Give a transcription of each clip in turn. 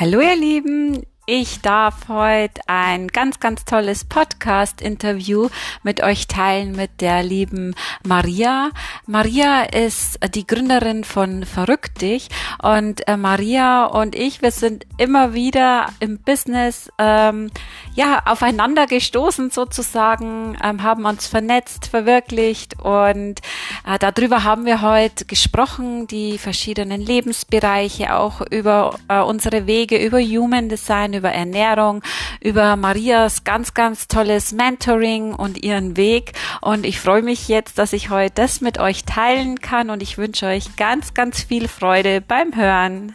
Hallo ihr Lieben, ich darf heute ein ganz, ganz tolles Podcast-Interview mit euch teilen mit der lieben Maria. Maria ist die Gründerin von Verrückt dich und äh, Maria und ich, wir sind immer wieder im Business ähm, ja aufeinander gestoßen sozusagen, ähm, haben uns vernetzt, verwirklicht und äh, darüber haben wir heute gesprochen, die verschiedenen Lebensbereiche, auch über äh, unsere Wege, über Human Design, über Ernährung, über Marias ganz, ganz tolles Mentoring und ihren Weg. Und ich freue mich jetzt, dass ich heute das mit euch teilen kann und ich wünsche euch ganz, ganz viel Freude beim Hören.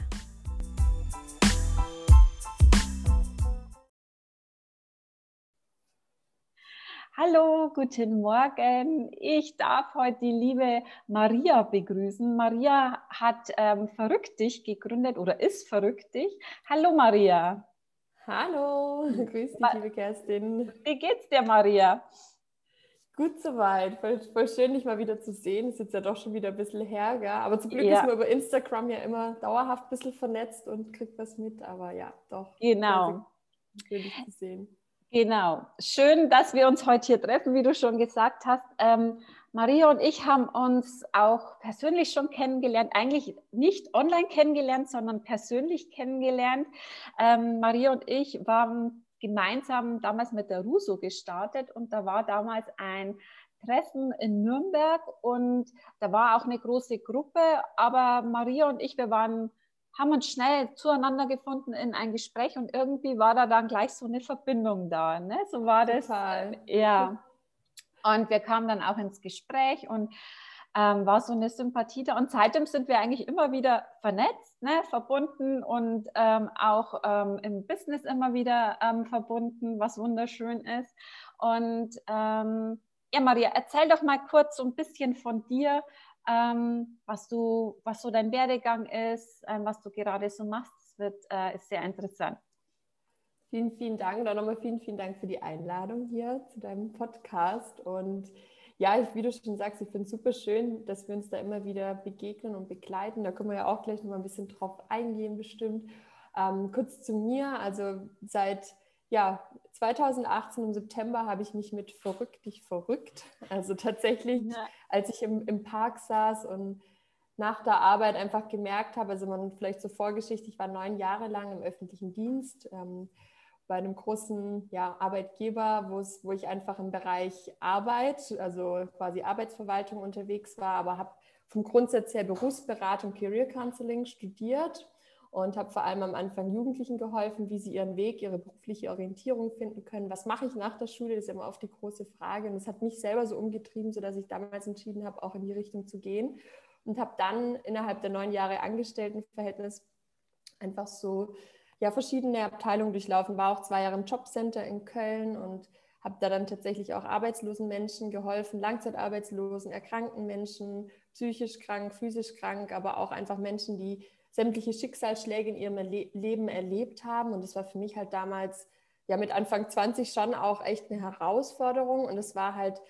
Hallo, guten Morgen. Ich darf heute die liebe Maria begrüßen. Maria hat ähm, Verrückt dich gegründet oder ist Verrückt dich. Hallo Maria. Hallo, grüß dich, liebe Kerstin. Wie geht's dir, Maria? Gut soweit. Voll, voll schön, dich mal wieder zu sehen. Ist jetzt ja doch schon wieder ein bisschen her, gell? aber zum Glück ja. ist man über Instagram ja immer dauerhaft ein bisschen vernetzt und kriegt was mit. Aber ja, doch. Genau. Schön, dich zu sehen. Genau. Schön, dass wir uns heute hier treffen, wie du schon gesagt hast. Ähm, Maria und ich haben uns auch persönlich schon kennengelernt, eigentlich nicht online kennengelernt, sondern persönlich kennengelernt. Ähm, Maria und ich waren gemeinsam damals mit der Ruso gestartet und da war damals ein Treffen in Nürnberg und da war auch eine große Gruppe, aber Maria und ich, wir waren haben uns schnell zueinander gefunden in ein Gespräch und irgendwie war da dann gleich so eine Verbindung da. Ne? So war das. Total. Ja. Und wir kamen dann auch ins Gespräch und ähm, war so eine Sympathie da. Und seitdem sind wir eigentlich immer wieder vernetzt, ne? verbunden und ähm, auch ähm, im Business immer wieder ähm, verbunden, was wunderschön ist. Und ähm, ja, Maria, erzähl doch mal kurz so ein bisschen von dir ähm, was, du, was so dein Werdegang ist, was du gerade so machst. Das wird, äh, ist sehr interessant. Vielen, vielen Dank und nochmal vielen, vielen Dank für die Einladung hier zu deinem Podcast. Und ja, ich, wie du schon sagst, ich finde es super schön, dass wir uns da immer wieder begegnen und begleiten. Da können wir ja auch gleich nochmal ein bisschen drauf eingehen, bestimmt. Ähm, kurz zu mir, also seit ja, 2018 im September habe ich mich mit Verrückt dich verrückt. Also tatsächlich, ja. als ich im, im Park saß und nach der Arbeit einfach gemerkt habe, also man vielleicht zur Vorgeschichte, ich war neun Jahre lang im öffentlichen Dienst ähm, bei einem großen ja, Arbeitgeber, wo ich einfach im Bereich Arbeit, also quasi Arbeitsverwaltung unterwegs war, aber habe vom Grundsatz her Berufsberatung, Career Counseling studiert und habe vor allem am Anfang Jugendlichen geholfen, wie sie ihren Weg, ihre berufliche Orientierung finden können. Was mache ich nach der Schule? Das ist immer oft die große Frage. Und das hat mich selber so umgetrieben, sodass ich damals entschieden habe, auch in die Richtung zu gehen. Und habe dann innerhalb der neun Jahre Angestelltenverhältnis einfach so ja, verschiedene Abteilungen durchlaufen. War auch zwei Jahre im Jobcenter in Köln und habe da dann tatsächlich auch arbeitslosen Menschen geholfen, Langzeitarbeitslosen, erkrankten Menschen, psychisch krank, physisch krank, aber auch einfach Menschen, die sämtliche Schicksalsschläge in ihrem Le Leben erlebt haben. Und das war für mich halt damals, ja, mit Anfang 20 schon auch echt eine Herausforderung. Und es war halt,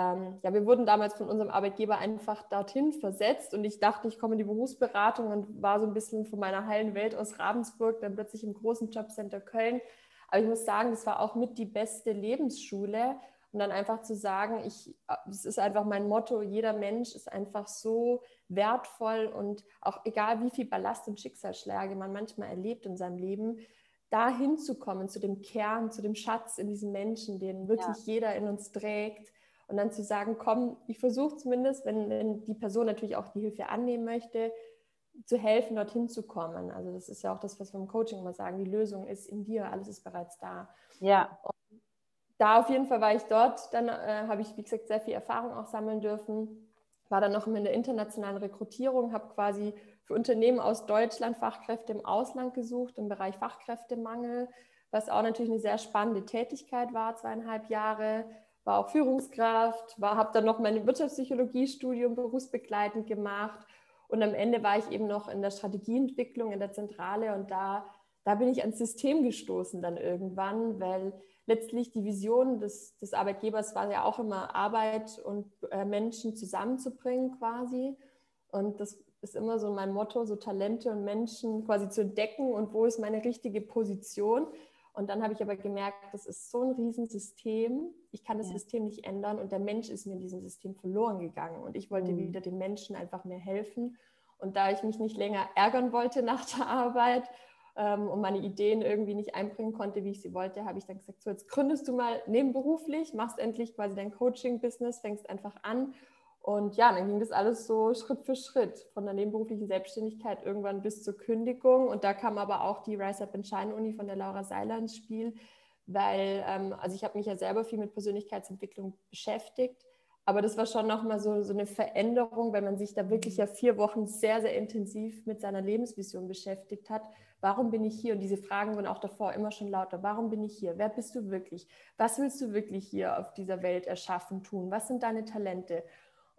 ähm, ja, wir wurden damals von unserem Arbeitgeber einfach dorthin versetzt. Und ich dachte, ich komme in die Berufsberatung und war so ein bisschen von meiner heilen Welt aus Ravensburg, dann plötzlich im großen Jobcenter Köln. Aber ich muss sagen, das war auch mit die beste Lebensschule. Und dann einfach zu sagen, ich, es ist einfach mein Motto, jeder Mensch ist einfach so wertvoll und auch egal wie viel Ballast und Schicksalsschläge man manchmal erlebt in seinem Leben, da hinzukommen zu dem Kern, zu dem Schatz in diesem Menschen, den wirklich ja. jeder in uns trägt. Und dann zu sagen, komm, ich versuche zumindest, wenn, wenn die Person natürlich auch die Hilfe annehmen möchte, zu helfen, dorthin zu kommen. Also das ist ja auch das, was wir im Coaching immer sagen, die Lösung ist in dir, alles ist bereits da. Ja. Und da auf jeden Fall war ich dort, dann äh, habe ich, wie gesagt, sehr viel Erfahrung auch sammeln dürfen war dann noch in der internationalen Rekrutierung, habe quasi für Unternehmen aus Deutschland Fachkräfte im Ausland gesucht im Bereich Fachkräftemangel, was auch natürlich eine sehr spannende Tätigkeit war, zweieinhalb Jahre. War auch Führungskraft, habe dann noch mein Wirtschaftspsychologiestudium berufsbegleitend gemacht und am Ende war ich eben noch in der Strategieentwicklung in der Zentrale und da, da bin ich ans System gestoßen dann irgendwann, weil letztlich die Vision des, des Arbeitgebers war ja auch immer Arbeit und äh, Menschen zusammenzubringen quasi. Und das ist immer so mein Motto, so Talente und Menschen quasi zu entdecken und wo ist meine richtige Position. Und dann habe ich aber gemerkt, das ist so ein Riesensystem. Ich kann das ja. System nicht ändern und der Mensch ist mir in diesem System verloren gegangen. Und ich wollte mhm. wieder den Menschen einfach mehr helfen. Und da ich mich nicht länger ärgern wollte nach der Arbeit ähm, und meine Ideen irgendwie nicht einbringen konnte, wie ich sie wollte, habe ich dann gesagt, so jetzt gründest du mal nebenberuflich, machst endlich quasi dein Coaching-Business, fängst einfach an und ja, dann ging das alles so Schritt für Schritt von der nebenberuflichen Selbstständigkeit irgendwann bis zur Kündigung. Und da kam aber auch die Rise Up and Shine Uni von der Laura Seiler ins Spiel, weil, ähm, also ich habe mich ja selber viel mit Persönlichkeitsentwicklung beschäftigt. Aber das war schon nochmal so, so eine Veränderung, weil man sich da wirklich ja vier Wochen sehr, sehr intensiv mit seiner Lebensvision beschäftigt hat. Warum bin ich hier? Und diese Fragen wurden auch davor immer schon lauter. Warum bin ich hier? Wer bist du wirklich? Was willst du wirklich hier auf dieser Welt erschaffen, tun? Was sind deine Talente?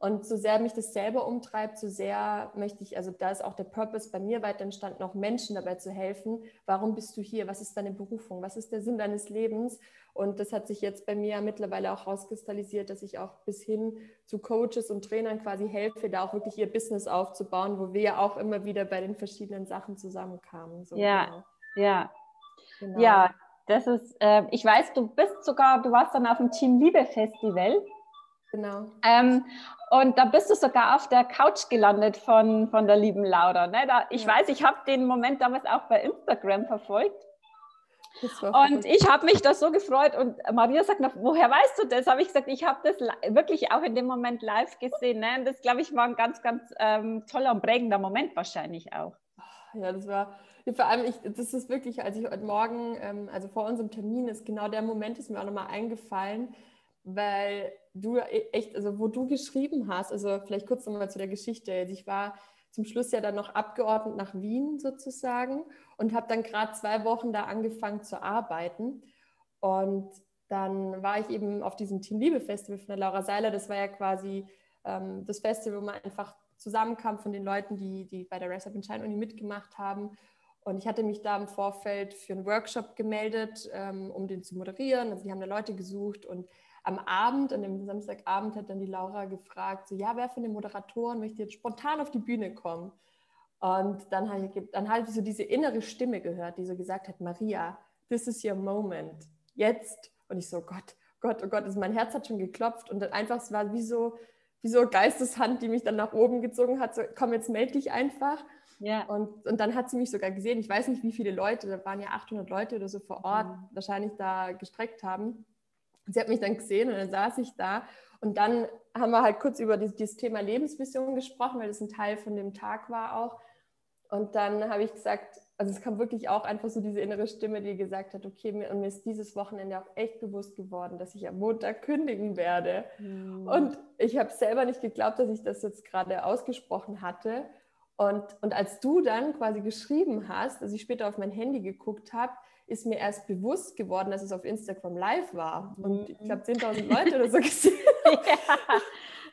Und so sehr mich das selber umtreibt, so sehr möchte ich, also da ist auch der Purpose bei mir weiter entstanden, auch Menschen dabei zu helfen. Warum bist du hier? Was ist deine Berufung? Was ist der Sinn deines Lebens? Und das hat sich jetzt bei mir mittlerweile auch rauskristallisiert, dass ich auch bis hin zu Coaches und Trainern quasi helfe, da auch wirklich ihr Business aufzubauen, wo wir ja auch immer wieder bei den verschiedenen Sachen zusammenkamen. So ja, genau. ja. Genau. Ja, das ist, äh, ich weiß, du bist sogar, du warst dann auf dem Team Liebe Festival. Genau. Ähm, und da bist du sogar auf der Couch gelandet von, von der lieben Laura. Ne? Da, ich ja. weiß, ich habe den Moment damals auch bei Instagram verfolgt. Und ich habe mich da so gefreut und Maria sagt noch, woher weißt du das? Habe ich gesagt, ich habe das wirklich auch in dem Moment live gesehen. Ne? Und das, glaube ich, war ein ganz, ganz ähm, toller und prägender Moment wahrscheinlich auch. Ja, das war, vor allem, ich, das ist wirklich, als ich heute Morgen, ähm, also vor unserem Termin, ist genau der Moment, ist mir auch nochmal eingefallen, weil du e, echt, also wo du geschrieben hast, also vielleicht kurz nochmal zu der Geschichte. Also ich war zum Schluss ja dann noch abgeordnet nach Wien sozusagen und habe dann gerade zwei Wochen da angefangen zu arbeiten. Und dann war ich eben auf diesem Team Liebe Festival von der Laura Seiler. Das war ja quasi ähm, das Festival, wo man einfach zusammenkam von den Leuten, die, die bei der Race Up in Shine Uni mitgemacht haben. Und ich hatte mich da im Vorfeld für einen Workshop gemeldet, ähm, um den zu moderieren. Also die haben da Leute gesucht und am Abend, an dem Samstagabend, hat dann die Laura gefragt, so, ja, wer von den Moderatoren möchte jetzt spontan auf die Bühne kommen? Und dann habe ich, dann habe ich so diese innere Stimme gehört, die so gesagt hat, Maria, this is your moment, jetzt. Und ich so, Gott, Gott, oh Gott, also mein Herz hat schon geklopft und dann einfach, es war wie so, wie so Geisteshand, die mich dann nach oben gezogen hat, so, komm, jetzt melde dich einfach. Ja. Und, und dann hat sie mich sogar gesehen, ich weiß nicht, wie viele Leute, da waren ja 800 Leute oder so vor Ort, mhm. wahrscheinlich da gestreckt haben sie hat mich dann gesehen und dann saß ich da. Und dann haben wir halt kurz über dieses, dieses Thema Lebensvision gesprochen, weil das ein Teil von dem Tag war auch. Und dann habe ich gesagt, also es kam wirklich auch einfach so diese innere Stimme, die gesagt hat, okay, mir, und mir ist dieses Wochenende auch echt bewusst geworden, dass ich am Montag kündigen werde. Mhm. Und ich habe selber nicht geglaubt, dass ich das jetzt gerade ausgesprochen hatte. Und, und als du dann quasi geschrieben hast, als ich später auf mein Handy geguckt habe, ist mir erst bewusst geworden, dass es auf Instagram live war. Und ich habe 10.000 Leute oder so gesehen. ja.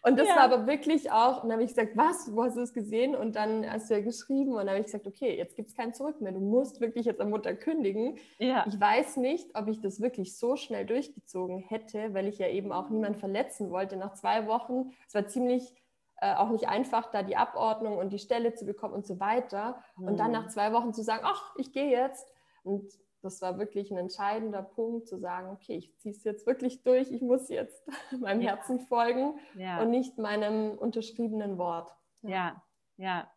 Und das ja. war aber wirklich auch, und dann habe ich gesagt, was, wo hast du es gesehen? Und dann hast du ja geschrieben und dann habe ich gesagt, okay, jetzt gibt es kein Zurück mehr. Du musst wirklich jetzt am Mutter kündigen. Ja. Ich weiß nicht, ob ich das wirklich so schnell durchgezogen hätte, weil ich ja eben auch niemanden verletzen wollte. Nach zwei Wochen, es war ziemlich äh, auch nicht einfach, da die Abordnung und die Stelle zu bekommen und so weiter. Mhm. Und dann nach zwei Wochen zu sagen, ach, ich gehe jetzt. Und das war wirklich ein entscheidender Punkt, zu sagen, okay, ich ziehe es jetzt wirklich durch, ich muss jetzt meinem ja. Herzen folgen ja. und nicht meinem unterschriebenen Wort. Ja, ja. ja.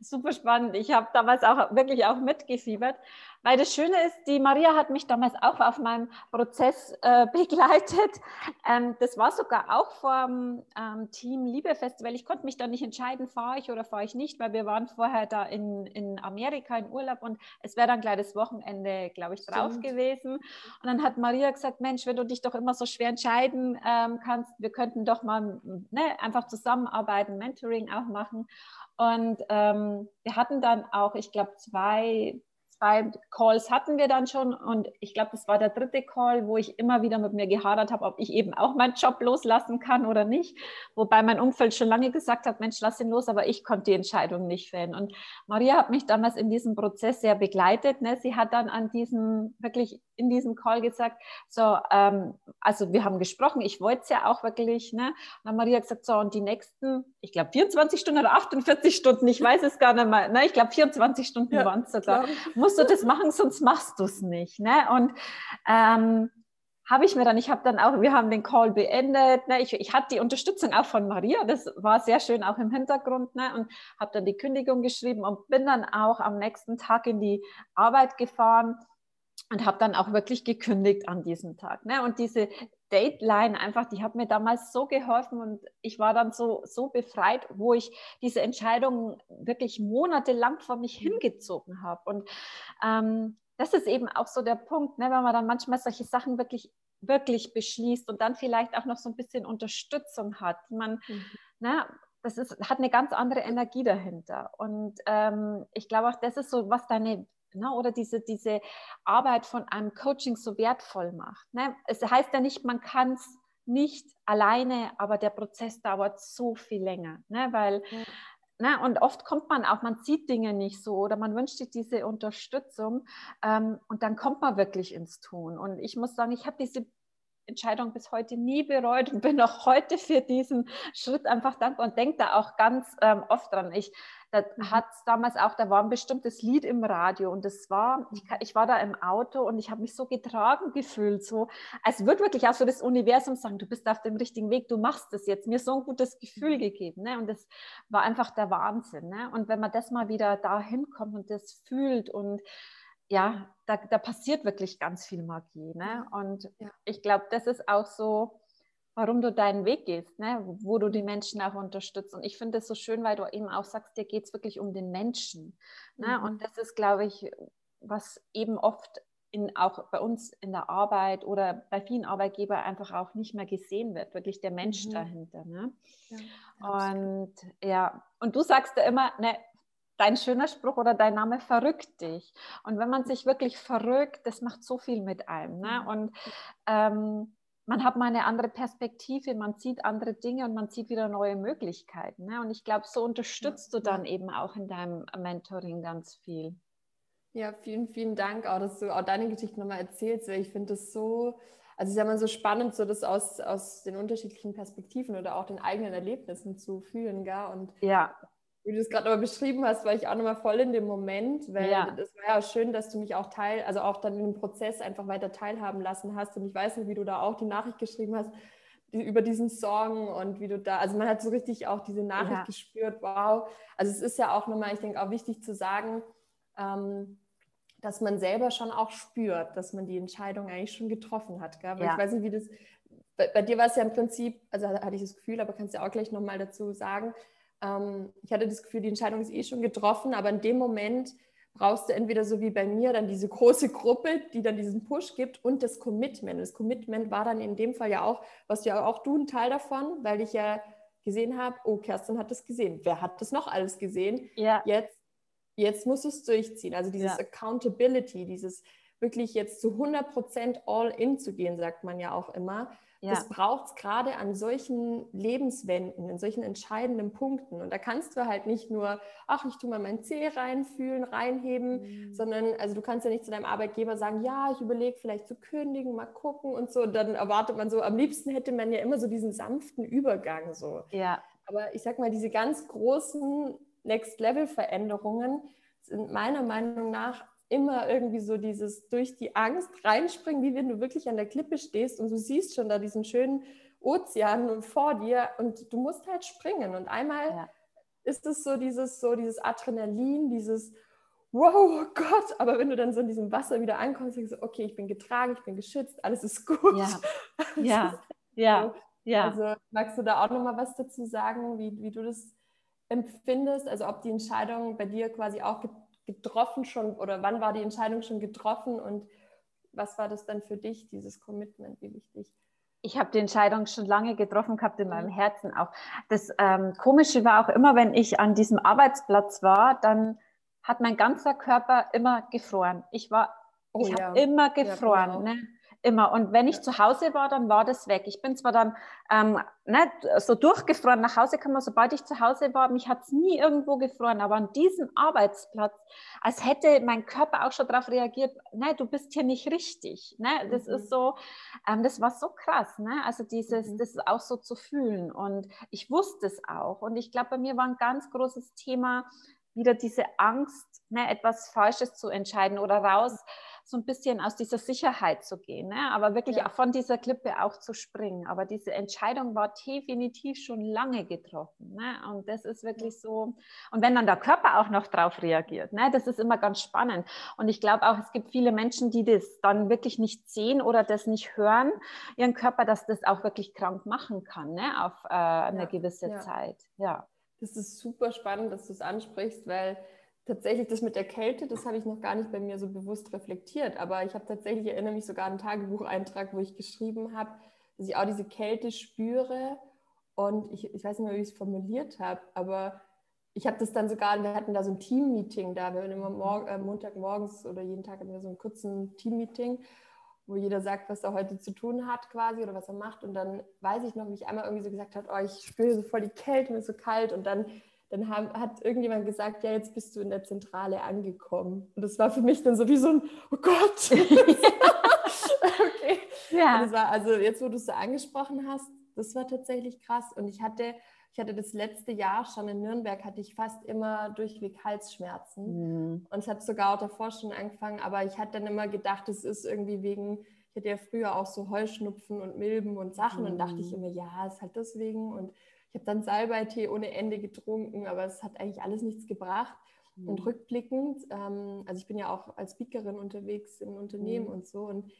Super spannend. Ich habe damals auch wirklich auch mitgefiebert, weil das Schöne ist, die Maria hat mich damals auch auf meinem Prozess äh, begleitet. Ähm, das war sogar auch vom ähm, Team Liebe Festival. Ich konnte mich da nicht entscheiden, fahre ich oder fahre ich nicht, weil wir waren vorher da in, in Amerika in Urlaub und es wäre dann gleich das Wochenende, glaube ich, drauf Stimmt. gewesen. Und dann hat Maria gesagt, Mensch, wenn du dich doch immer so schwer entscheiden ähm, kannst, wir könnten doch mal ne, einfach zusammenarbeiten, Mentoring auch machen. Und ähm, wir hatten dann auch, ich glaube, zwei zwei Calls hatten wir dann schon und ich glaube, das war der dritte Call, wo ich immer wieder mit mir gehadert habe, ob ich eben auch meinen Job loslassen kann oder nicht. Wobei mein Umfeld schon lange gesagt hat, Mensch, lass ihn los, aber ich konnte die Entscheidung nicht fällen. Und Maria hat mich damals in diesem Prozess sehr begleitet. Ne? Sie hat dann an diesem, wirklich in diesem Call gesagt, so, ähm, also wir haben gesprochen, ich wollte es ja auch wirklich. Ne? Und dann Maria gesagt, so, und die nächsten, ich glaube 24 Stunden oder 48 Stunden, ich weiß es gar nicht mehr, ne? ich glaube 24 Stunden ja, waren es sogar, musst du das machen, sonst machst du es nicht. Ne? Und ähm, habe ich mir dann, ich habe dann auch, wir haben den Call beendet, ne? ich, ich hatte die Unterstützung auch von Maria, das war sehr schön auch im Hintergrund ne? und habe dann die Kündigung geschrieben und bin dann auch am nächsten Tag in die Arbeit gefahren und habe dann auch wirklich gekündigt an diesem Tag. Ne? Und diese Dateline einfach, die hat mir damals so geholfen und ich war dann so, so befreit, wo ich diese Entscheidung wirklich monatelang vor mich mhm. hingezogen habe. Und ähm, das ist eben auch so der Punkt, ne, wenn man dann manchmal solche Sachen wirklich, wirklich beschließt und dann vielleicht auch noch so ein bisschen Unterstützung hat, die man, mhm. ne, das ist, hat eine ganz andere Energie dahinter. Und ähm, ich glaube auch, das ist so, was deine ne, oder diese, diese Arbeit von einem Coaching so wertvoll macht. Ne? Es heißt ja nicht, man kann es nicht alleine, aber der Prozess dauert so viel länger, ne? weil ja. Ne, und oft kommt man auch, man sieht Dinge nicht so oder man wünscht sich diese Unterstützung ähm, und dann kommt man wirklich ins Tun. Und ich muss sagen, ich habe diese Entscheidung bis heute nie bereut und bin auch heute für diesen Schritt einfach dankbar und denke da auch ganz ähm, oft dran. Ich da mhm. hat damals auch, da war ein bestimmtes Lied im Radio und das war, ich, ich war da im Auto und ich habe mich so getragen gefühlt, so, als würde wirklich auch so das Universum sagen, du bist auf dem richtigen Weg, du machst das jetzt, mir so ein gutes Gefühl mhm. gegeben, ne? und das war einfach der Wahnsinn, ne? und wenn man das mal wieder dahin kommt und das fühlt und ja, da, da passiert wirklich ganz viel Magie, ne? und ja. ich glaube, das ist auch so, warum du deinen Weg gehst, ne? wo du die Menschen auch unterstützt. Und ich finde es so schön, weil du eben auch sagst, dir geht es wirklich um den Menschen. Ne? Mhm. Und das ist, glaube ich, was eben oft in, auch bei uns in der Arbeit oder bei vielen Arbeitgebern einfach auch nicht mehr gesehen wird, wirklich der Mensch mhm. dahinter. Ne? Ja, und ja, und du sagst ja immer, ne, dein schöner Spruch oder dein Name verrückt dich. Und wenn man sich wirklich verrückt, das macht so viel mit einem. Ne? Mhm. Und ähm, man hat mal eine andere Perspektive, man sieht andere Dinge und man sieht wieder neue Möglichkeiten. Ne? Und ich glaube, so unterstützt du dann eben auch in deinem Mentoring ganz viel. Ja, vielen, vielen Dank auch, dass du auch deine Geschichte nochmal erzählst. Weil ich finde das so, also es ist ja immer so spannend, so das aus, aus den unterschiedlichen Perspektiven oder auch den eigenen Erlebnissen zu fühlen, gar. Und ja wie du es gerade aber beschrieben hast, war ich auch nochmal voll in dem Moment, weil ja. das war ja schön, dass du mich auch teil, also auch dann in dem Prozess einfach weiter teilhaben lassen hast. Und ich weiß nicht, wie du da auch die Nachricht geschrieben hast die, über diesen Song und wie du da, also man hat so richtig auch diese Nachricht ja. gespürt, wow. Also es ist ja auch nochmal, ich denke auch wichtig zu sagen, ähm, dass man selber schon auch spürt, dass man die Entscheidung eigentlich schon getroffen hat. Gell? Ja. Ich weiß nicht, wie das, bei, bei dir war es ja im Prinzip, also hatte ich das Gefühl, aber kannst du ja auch gleich nochmal dazu sagen, ähm, ich hatte das Gefühl, die Entscheidung ist eh schon getroffen, aber in dem Moment brauchst du entweder so wie bei mir dann diese große Gruppe, die dann diesen Push gibt und das Commitment. Das Commitment war dann in dem Fall ja auch, was ja auch du ein Teil davon, weil ich ja gesehen habe, oh, Kerstin hat das gesehen. Wer hat das noch alles gesehen? Ja. Jetzt, jetzt musst du es durchziehen. Also dieses ja. Accountability, dieses wirklich jetzt zu 100 Prozent all in zu gehen, sagt man ja auch immer. Ja. Das braucht es gerade an solchen Lebenswenden, in solchen entscheidenden Punkten. Und da kannst du halt nicht nur, ach, ich tue mal mein Zeh reinfühlen, reinheben, mhm. sondern also du kannst ja nicht zu deinem Arbeitgeber sagen, ja, ich überlege vielleicht zu kündigen, mal gucken und so. Dann erwartet man so, am liebsten hätte man ja immer so diesen sanften Übergang so. Ja. Aber ich sag mal, diese ganz großen Next-Level-Veränderungen sind meiner Meinung nach immer irgendwie so dieses durch die Angst reinspringen, wie wenn du wirklich an der Klippe stehst und du siehst schon da diesen schönen Ozean vor dir und du musst halt springen. Und einmal ja. ist es so dieses, so dieses Adrenalin, dieses Wow, oh Gott, aber wenn du dann so in diesem Wasser wieder ankommst, denkst du, okay, ich bin getragen, ich bin geschützt, alles ist gut. Ja, ja, ja, ja. Also magst du da auch nochmal was dazu sagen, wie, wie du das empfindest? Also ob die Entscheidung bei dir quasi auch getroffen schon oder wann war die Entscheidung schon getroffen und was war das dann für dich, dieses Commitment, wie wichtig? Ich habe die Entscheidung schon lange getroffen gehabt in meinem mhm. Herzen auch. Das ähm, Komische war auch immer, wenn ich an diesem Arbeitsplatz war, dann hat mein ganzer Körper immer gefroren. Ich war, oh, ich ja. habe immer gefroren. Ja, ne? Immer. Und wenn ich zu Hause war, dann war das weg. Ich bin zwar dann ähm, nicht so durchgefroren nach Hause gekommen, sobald ich zu Hause war, mich hat es nie irgendwo gefroren, aber an diesem Arbeitsplatz, als hätte mein Körper auch schon darauf reagiert, ne, du bist hier nicht richtig. Ne? Das mhm. ist so, ähm, das war so krass, ne? also dieses, mhm. das auch so zu fühlen. Und ich wusste es auch. Und ich glaube, bei mir war ein ganz großes Thema, wieder diese Angst, ne, etwas Falsches zu entscheiden oder raus so ein bisschen aus dieser Sicherheit zu gehen, ne? aber wirklich ja. auch von dieser Klippe auch zu springen. Aber diese Entscheidung war definitiv schon lange getroffen. Ne? Und das ist wirklich so. Und wenn dann der Körper auch noch drauf reagiert, ne? das ist immer ganz spannend. Und ich glaube auch, es gibt viele Menschen, die das dann wirklich nicht sehen oder das nicht hören, ihren Körper, dass das auch wirklich krank machen kann ne? auf äh, eine ja. gewisse ja. Zeit. Ja. Das ist super spannend, dass du es ansprichst, weil tatsächlich das mit der Kälte, das habe ich noch gar nicht bei mir so bewusst reflektiert. Aber ich habe tatsächlich, ich erinnere mich sogar an einen Tagebucheintrag, wo ich geschrieben habe, dass ich auch diese Kälte spüre. Und ich, ich weiß nicht mehr, wie ich es formuliert habe, aber ich habe das dann sogar, wir hatten da so ein Team-Meeting da, wir haben immer morgen, äh, Montagmorgens oder jeden Tag haben wir so einen kurzen Team-Meeting, wo jeder sagt, was er heute zu tun hat quasi oder was er macht. Und dann weiß ich noch, wie ich einmal irgendwie so gesagt habe, oh, ich spüre so voll die Kälte, mir ist so kalt. Und dann dann haben, hat irgendjemand gesagt, ja, jetzt bist du in der Zentrale angekommen. Und das war für mich dann so wie so ein, oh Gott. okay. Ja. Das war, also jetzt, wo du es so angesprochen hast, das war tatsächlich krass. Und ich hatte, ich hatte das letzte Jahr schon in Nürnberg, hatte ich fast immer durchweg Halsschmerzen. Mhm. Und es hat sogar auch davor schon angefangen, aber ich hatte dann immer gedacht, es ist irgendwie wegen, ich hatte ja früher auch so Heuschnupfen und Milben und Sachen. Mhm. Und dachte ich immer, ja, es ist halt deswegen. Und ich habe dann Salbeitee ohne Ende getrunken, aber es hat eigentlich alles nichts gebracht. Mhm. Und rückblickend, ähm, also ich bin ja auch als Speakerin unterwegs in Unternehmen mhm. und so und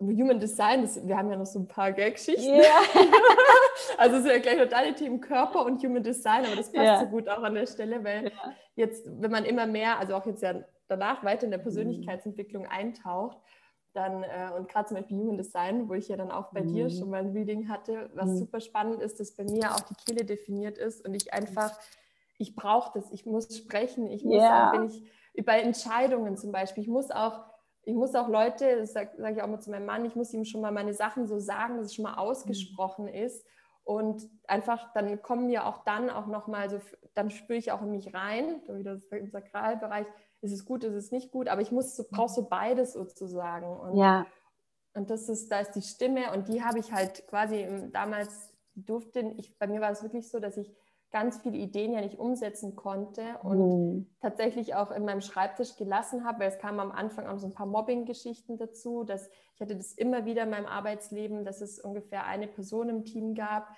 Human Design, das, wir haben ja noch so ein paar Gag-Geschichten. Yeah. also es ist ja gleich noch deine Themen Körper und Human Design, aber das passt yeah. so gut auch an der Stelle, weil ja. jetzt, wenn man immer mehr, also auch jetzt ja danach weiter in der mhm. Persönlichkeitsentwicklung eintaucht, dann äh, und gerade zum Beispiel Human Design, wo ich ja dann auch bei mhm. dir schon mal ein Reading hatte, was mhm. super spannend ist, dass bei mir auch die Kehle definiert ist und ich einfach, ich brauche das, ich muss sprechen, ich muss yeah. auch, wenn ich bei Entscheidungen zum Beispiel, ich muss auch, ich muss auch Leute, das sage sag ich auch mal zu meinem Mann, ich muss ihm schon mal meine Sachen so sagen, dass es schon mal ausgesprochen mhm. ist und einfach, dann kommen mir auch dann auch nochmal so, dann spüre ich auch in mich rein, wieder im Sakralbereich, ist es gut, ist es nicht gut, aber ich muss so, brauche so beides sozusagen. Und, ja. und das ist, da ist die Stimme und die habe ich halt quasi damals durfte, ich, bei mir war es wirklich so, dass ich ganz viele Ideen ja nicht umsetzen konnte und mhm. tatsächlich auch in meinem Schreibtisch gelassen habe, weil es kam am Anfang auch so ein paar Mobbing-Geschichten dazu, dass ich hatte das immer wieder in meinem Arbeitsleben, dass es ungefähr eine Person im Team gab,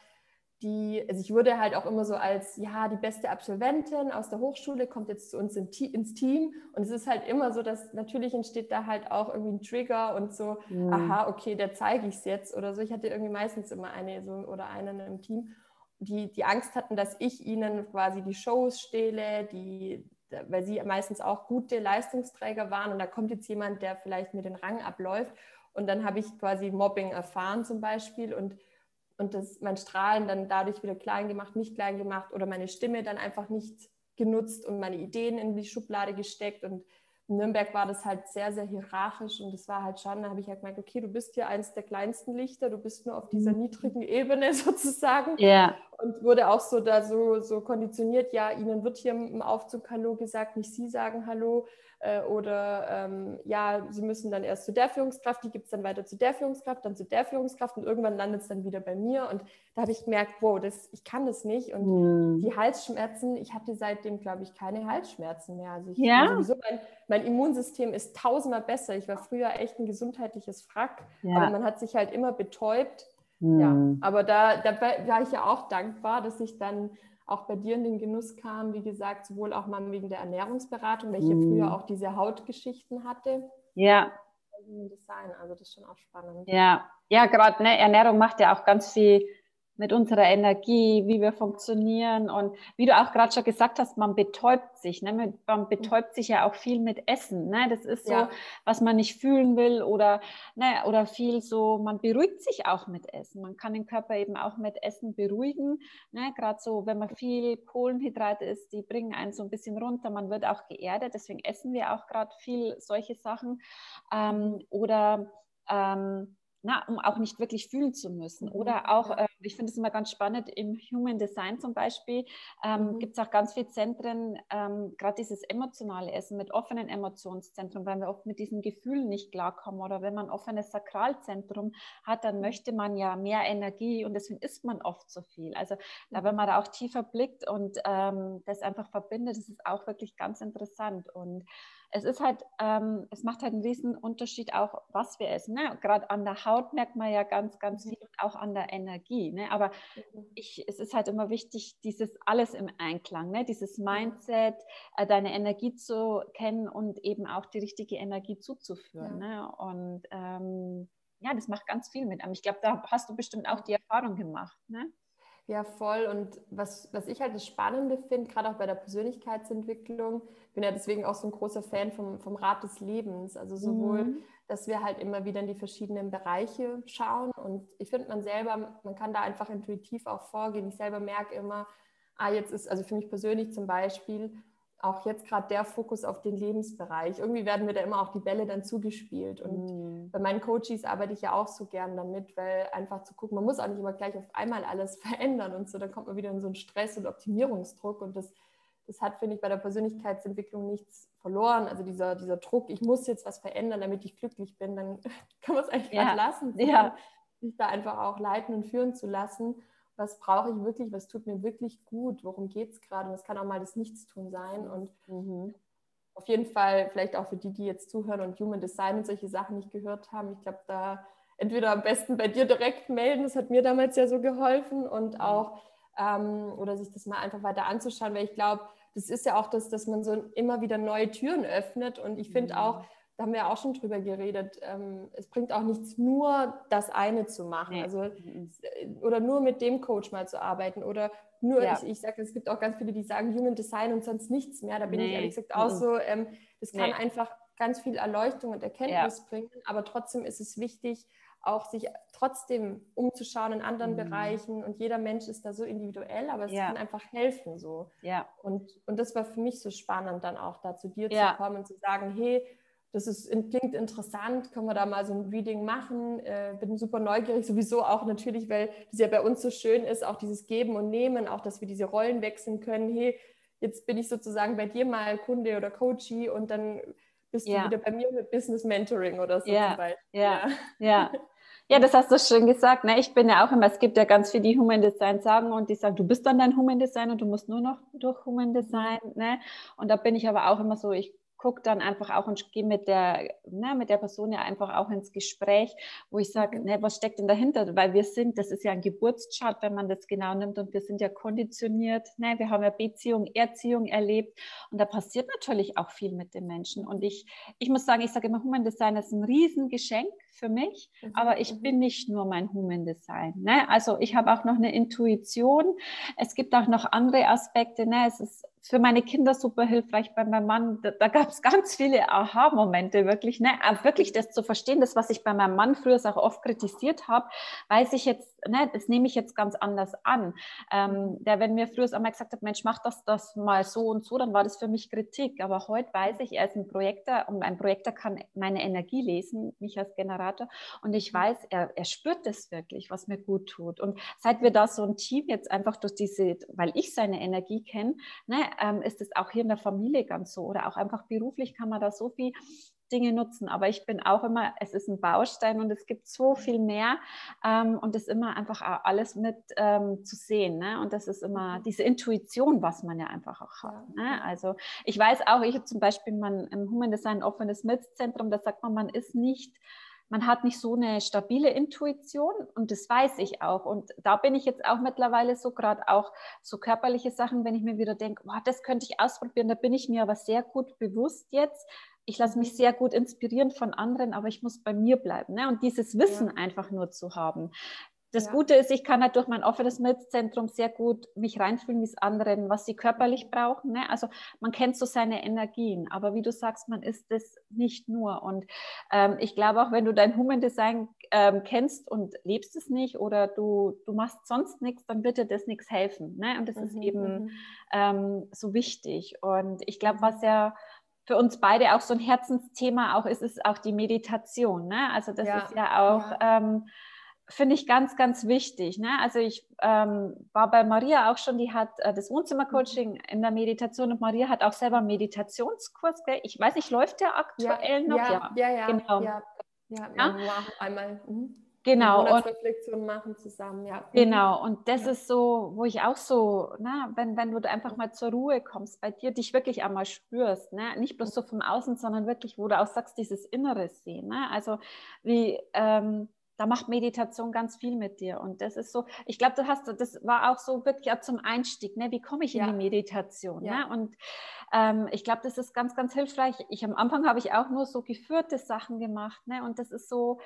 die, also ich wurde halt auch immer so als, ja, die beste Absolventin aus der Hochschule kommt jetzt zu uns in, ins Team. Und es ist halt immer so, dass natürlich entsteht da halt auch irgendwie ein Trigger und so, mhm. aha, okay, der zeige ich es jetzt oder so. Ich hatte irgendwie meistens immer eine so oder einen im Team, die, die Angst hatten, dass ich ihnen quasi die Shows stehle, die, weil sie meistens auch gute Leistungsträger waren. Und da kommt jetzt jemand, der vielleicht mir den Rang abläuft. Und dann habe ich quasi Mobbing erfahren zum Beispiel und und das, mein Strahlen dann dadurch wieder klein gemacht, nicht klein gemacht oder meine Stimme dann einfach nicht genutzt und meine Ideen in die Schublade gesteckt. Und in Nürnberg war das halt sehr, sehr hierarchisch und das war halt schon, da habe ich halt gemerkt, okay, du bist hier eins der kleinsten Lichter, du bist nur auf dieser mhm. niedrigen Ebene sozusagen. Ja. Und wurde auch so da so, so konditioniert, ja, ihnen wird hier im Aufzug Hallo gesagt, nicht sie sagen Hallo. Äh, oder ähm, ja, sie müssen dann erst zu der Führungskraft, die gibt es dann weiter zu der Führungskraft, dann zu der Führungskraft und irgendwann landet es dann wieder bei mir. Und da habe ich gemerkt, wow, das, ich kann das nicht. Und mhm. die Halsschmerzen, ich hatte seitdem, glaube ich, keine Halsschmerzen mehr. Also ich, ja? sowieso, mein, mein, Immunsystem ist tausendmal besser. Ich war früher echt ein gesundheitliches Frack, ja. aber man hat sich halt immer betäubt. Mhm. Ja, aber da, da war ich ja auch dankbar, dass ich dann auch bei dir in den Genuss kam, wie gesagt, sowohl auch mal wegen der Ernährungsberatung, welche mm. früher auch diese Hautgeschichten hatte. Ja. Design, also das ist schon auch spannend. Ja, ja, gerade ne, Ernährung macht ja auch ganz viel mit unserer Energie, wie wir funktionieren. Und wie du auch gerade schon gesagt hast, man betäubt sich. Ne? Man betäubt sich ja auch viel mit Essen. Ne? Das ist so, ja. was man nicht fühlen will oder, ne? oder viel so, man beruhigt sich auch mit Essen. Man kann den Körper eben auch mit Essen beruhigen. Ne? Gerade so, wenn man viel Kohlenhydrate isst, die bringen einen so ein bisschen runter. Man wird auch geerdet. Deswegen essen wir auch gerade viel solche Sachen. Ähm, oder ähm, na, um auch nicht wirklich fühlen zu müssen. Oder auch, äh, ich finde es immer ganz spannend, im Human Design zum Beispiel ähm, mhm. gibt es auch ganz viele Zentren, ähm, gerade dieses emotionale Essen mit offenen Emotionszentren, weil wir oft mit diesen Gefühlen nicht klarkommen. Oder wenn man ein offenes Sakralzentrum hat, dann möchte man ja mehr Energie und deswegen isst man oft so viel. Also da, wenn man da auch tiefer blickt und ähm, das einfach verbindet, das ist auch wirklich ganz interessant. Und es ist halt, ähm, es macht halt einen riesen Unterschied auch, was wir essen. Ne? Gerade an der Haut merkt man ja ganz, ganz mhm. viel und auch an der Energie. Ne? Aber mhm. ich, es ist halt immer wichtig, dieses alles im Einklang, ne? dieses Mindset, äh, deine Energie zu kennen und eben auch die richtige Energie zuzuführen. Ja. Ne? Und ähm, ja, das macht ganz viel mit einem. Ich glaube, da hast du bestimmt auch die Erfahrung gemacht. Ne? Ja, voll. Und was, was ich halt das Spannende finde, gerade auch bei der Persönlichkeitsentwicklung, bin ja deswegen auch so ein großer Fan vom, vom Rat des Lebens. Also sowohl, mhm. dass wir halt immer wieder in die verschiedenen Bereiche schauen. Und ich finde, man selber, man kann da einfach intuitiv auch vorgehen. Ich selber merke immer, ah, jetzt ist, also für mich persönlich zum Beispiel, auch jetzt gerade der Fokus auf den Lebensbereich. Irgendwie werden mir da immer auch die Bälle dann zugespielt. Und mm. bei meinen Coaches arbeite ich ja auch so gern damit, weil einfach zu gucken, man muss auch nicht immer gleich auf einmal alles verändern und so, dann kommt man wieder in so einen Stress und Optimierungsdruck und das, das hat, finde ich, bei der Persönlichkeitsentwicklung nichts verloren. Also dieser, dieser Druck, ich muss jetzt was verändern, damit ich glücklich bin, dann kann man es eigentlich ja. lassen, ja. sich da einfach auch leiten und führen zu lassen was brauche ich wirklich, was tut mir wirklich gut, worum geht es gerade. Und das kann auch mal das Nichtstun sein. Und mhm. auf jeden Fall, vielleicht auch für die, die jetzt zuhören und Human Design und solche Sachen nicht gehört haben, ich glaube, da entweder am besten bei dir direkt melden, das hat mir damals ja so geholfen, und mhm. auch, ähm, oder sich das mal einfach weiter anzuschauen, weil ich glaube, das ist ja auch das, dass man so immer wieder neue Türen öffnet. Und ich finde mhm. auch, da haben wir auch schon drüber geredet, ähm, es bringt auch nichts, nur das eine zu machen. Nee. Also, mhm. oder nur mit dem Coach mal zu arbeiten. Oder nur, ja. ich, ich sage, es gibt auch ganz viele, die sagen Human Design und sonst nichts mehr. Da bin nee. ich ehrlich gesagt auch mhm. so, ähm, das kann nee. einfach ganz viel Erleuchtung und Erkenntnis ja. bringen. Aber trotzdem ist es wichtig, auch sich trotzdem umzuschauen in anderen mhm. Bereichen und jeder Mensch ist da so individuell, aber es ja. kann einfach helfen so. Ja. Und, und das war für mich so spannend, dann auch da zu dir zu kommen und zu sagen, hey, das ist, klingt interessant, können wir da mal so ein Reading machen. Äh, bin super neugierig, sowieso auch natürlich, weil das ja bei uns so schön ist, auch dieses Geben und Nehmen, auch dass wir diese Rollen wechseln können. Hey, jetzt bin ich sozusagen bei dir mal Kunde oder Coachie und dann bist ja. du wieder bei mir mit Business Mentoring oder so ja. zum Beispiel. Ja, ja. Ja, das hast du schön gesagt. Ne? Ich bin ja auch immer, es gibt ja ganz viele, die Human Design sagen und die sagen, du bist dann dein Human Design und du musst nur noch durch Human Design. Ne? Und da bin ich aber auch immer so, ich gucke dann einfach auch und gehe mit der, ne, mit der Person ja einfach auch ins Gespräch, wo ich sage, ne, was steckt denn dahinter? Weil wir sind, das ist ja ein Geburtschart, wenn man das genau nimmt und wir sind ja konditioniert, ne, wir haben ja Beziehung, Erziehung erlebt und da passiert natürlich auch viel mit den Menschen und ich, ich muss sagen, ich sage immer, Human Design ist ein Riesengeschenk für mich, mhm. aber ich mhm. bin nicht nur mein Human Design. Ne? Also ich habe auch noch eine Intuition. Es gibt auch noch andere Aspekte. Ne? Es ist für meine Kinder super hilfreich bei meinem Mann. Da, da gab es ganz viele Aha-Momente, wirklich, ne? wirklich das zu verstehen, das, was ich bei meinem Mann früher auch oft kritisiert habe, weiß ich jetzt, ne, das nehme ich jetzt ganz anders an. Ähm, der, wenn mir früher einmal gesagt hat, Mensch, mach das, das mal so und so, dann war das für mich Kritik. Aber heute weiß ich, er ist ein Projektor und ein Projektor kann meine Energie lesen, mich als Generator. Und ich weiß, er, er spürt das wirklich, was mir gut tut. Und seit wir da so ein Team jetzt einfach durch diese, weil ich seine Energie kenne, ne, ähm, ist es auch hier in der Familie ganz so oder auch einfach beruflich kann man da so viel Dinge nutzen. Aber ich bin auch immer, es ist ein Baustein und es gibt so viel mehr ähm, und es ist immer einfach alles mit ähm, zu sehen. Ne? Und das ist immer mhm. diese Intuition, was man ja einfach auch hat. Ne? Also ich weiß auch, ich habe zum Beispiel mein, im Human Design offenes Milzzentrum, da sagt man, man ist nicht man hat nicht so eine stabile Intuition und das weiß ich auch. Und da bin ich jetzt auch mittlerweile so, gerade auch so körperliche Sachen, wenn ich mir wieder denke, wow, das könnte ich ausprobieren, da bin ich mir aber sehr gut bewusst jetzt. Ich lasse mich sehr gut inspirieren von anderen, aber ich muss bei mir bleiben. Ne? Und dieses Wissen ja. einfach nur zu haben, das ja. Gute ist, ich kann halt durch mein offenes Milzzentrum sehr gut mich reinfühlen, wie es anderen, was sie körperlich brauchen. Ne? Also man kennt so seine Energien, aber wie du sagst, man ist es nicht nur. Und ähm, ich glaube auch, wenn du dein Human Design ähm, kennst und lebst es nicht oder du, du machst sonst nichts, dann wird dir das nichts helfen. Ne? Und das mhm, ist eben mhm. ähm, so wichtig. Und ich glaube, was ja für uns beide auch so ein Herzensthema auch ist, ist auch die Meditation. Ne? Also das ja, ist ja auch... Ja ähm, finde ich ganz, ganz wichtig. Ne? Also ich ähm, war bei Maria auch schon, die hat äh, das Wohnzimmercoaching mhm. in der Meditation und Maria hat auch selber einen Meditationskurs. Gell? Ich weiß nicht, läuft der aktuell ja, noch? Ja, ja, ja. Genau. Ja, ja, ja. einmal. Mhm. Genau. Reflexion machen zusammen, ja. Mhm. Genau, und das ja. ist so, wo ich auch so, na, wenn, wenn du einfach mal zur Ruhe kommst, bei dir dich wirklich einmal spürst, ne? nicht bloß so vom Außen, sondern wirklich, wo du auch sagst, dieses Innere sehen. Ne? Also wie, ähm, da macht Meditation ganz viel mit dir. Und das ist so, ich glaube, du hast, das war auch so wirklich auch zum Einstieg, ne? wie komme ich in ja. die Meditation? Ja. Ne? Und ähm, ich glaube, das ist ganz, ganz hilfreich. Ich am Anfang habe ich auch nur so geführte Sachen gemacht. Ne? Und das ist so,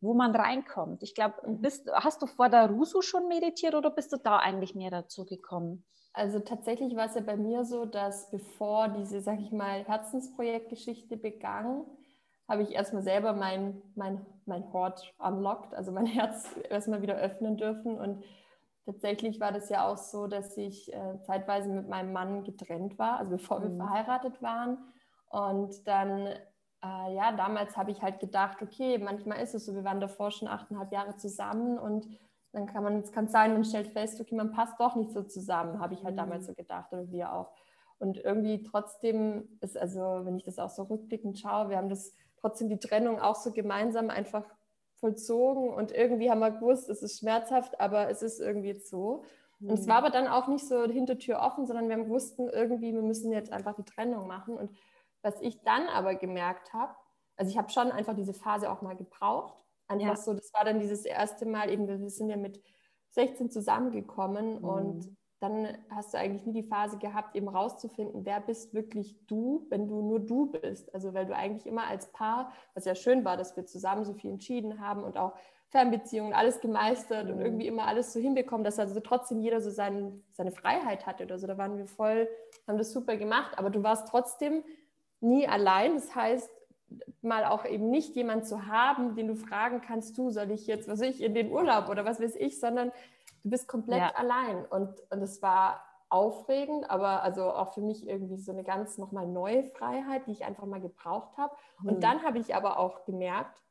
wo man reinkommt. Ich glaube, mhm. hast du vor der Rusu schon meditiert oder bist du da eigentlich mehr dazu gekommen? Also tatsächlich war es ja bei mir so, dass bevor diese, sag ich mal, Herzensprojektgeschichte begann, habe ich erstmal selber mein, mein, mein Hort unlocked, also mein Herz erstmal wieder öffnen dürfen. Und tatsächlich war das ja auch so, dass ich äh, zeitweise mit meinem Mann getrennt war, also bevor mhm. wir verheiratet waren. Und dann, äh, ja, damals habe ich halt gedacht, okay, manchmal ist es so, wir waren davor schon achteinhalb Jahre zusammen und dann kann man, es kann sein, man stellt fest, okay, man passt doch nicht so zusammen, habe ich halt mhm. damals so gedacht oder wir auch. Und irgendwie trotzdem ist, also wenn ich das auch so rückblickend schaue, wir haben das trotzdem die Trennung auch so gemeinsam einfach vollzogen und irgendwie haben wir gewusst, es ist schmerzhaft, aber es ist irgendwie jetzt so. Und es war mhm. aber dann auch nicht so die Hintertür offen, sondern wir wussten irgendwie, wir müssen jetzt einfach die Trennung machen. Und was ich dann aber gemerkt habe, also ich habe schon einfach diese Phase auch mal gebraucht. Einfach ja. so, das war dann dieses erste Mal eben, wir sind ja mit 16 zusammengekommen mhm. und dann hast du eigentlich nie die Phase gehabt, eben rauszufinden, wer bist wirklich du, wenn du nur du bist. Also weil du eigentlich immer als Paar, was ja schön war, dass wir zusammen so viel entschieden haben und auch Fernbeziehungen, alles gemeistert mhm. und irgendwie immer alles so hinbekommen, dass also trotzdem jeder so sein, seine Freiheit hatte oder so. Da waren wir voll, haben das super gemacht, aber du warst trotzdem nie allein. Das heißt, mal auch eben nicht jemand zu haben, den du fragen kannst, du, soll ich jetzt, was weiß ich, in den Urlaub oder was weiß ich, sondern du bist komplett ja. allein. Und, und es war aufregend, aber also auch für mich irgendwie so eine ganz nochmal neue Freiheit, die ich einfach mal gebraucht habe. Mhm. Und dann habe ich aber auch gemerkt,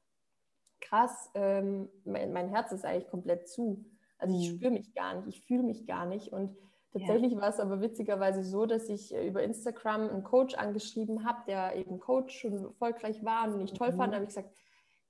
krass, ähm, mein, mein, Herz ist eigentlich komplett zu. Also ich mhm. spüre mich gar nicht, ich fühle mich gar nicht. Und tatsächlich ja. war es aber witzigerweise so, dass ich äh, über Instagram einen Coach angeschrieben habe, der eben Coach schon erfolgreich war und ich toll mhm. fand. Da habe ich gesagt,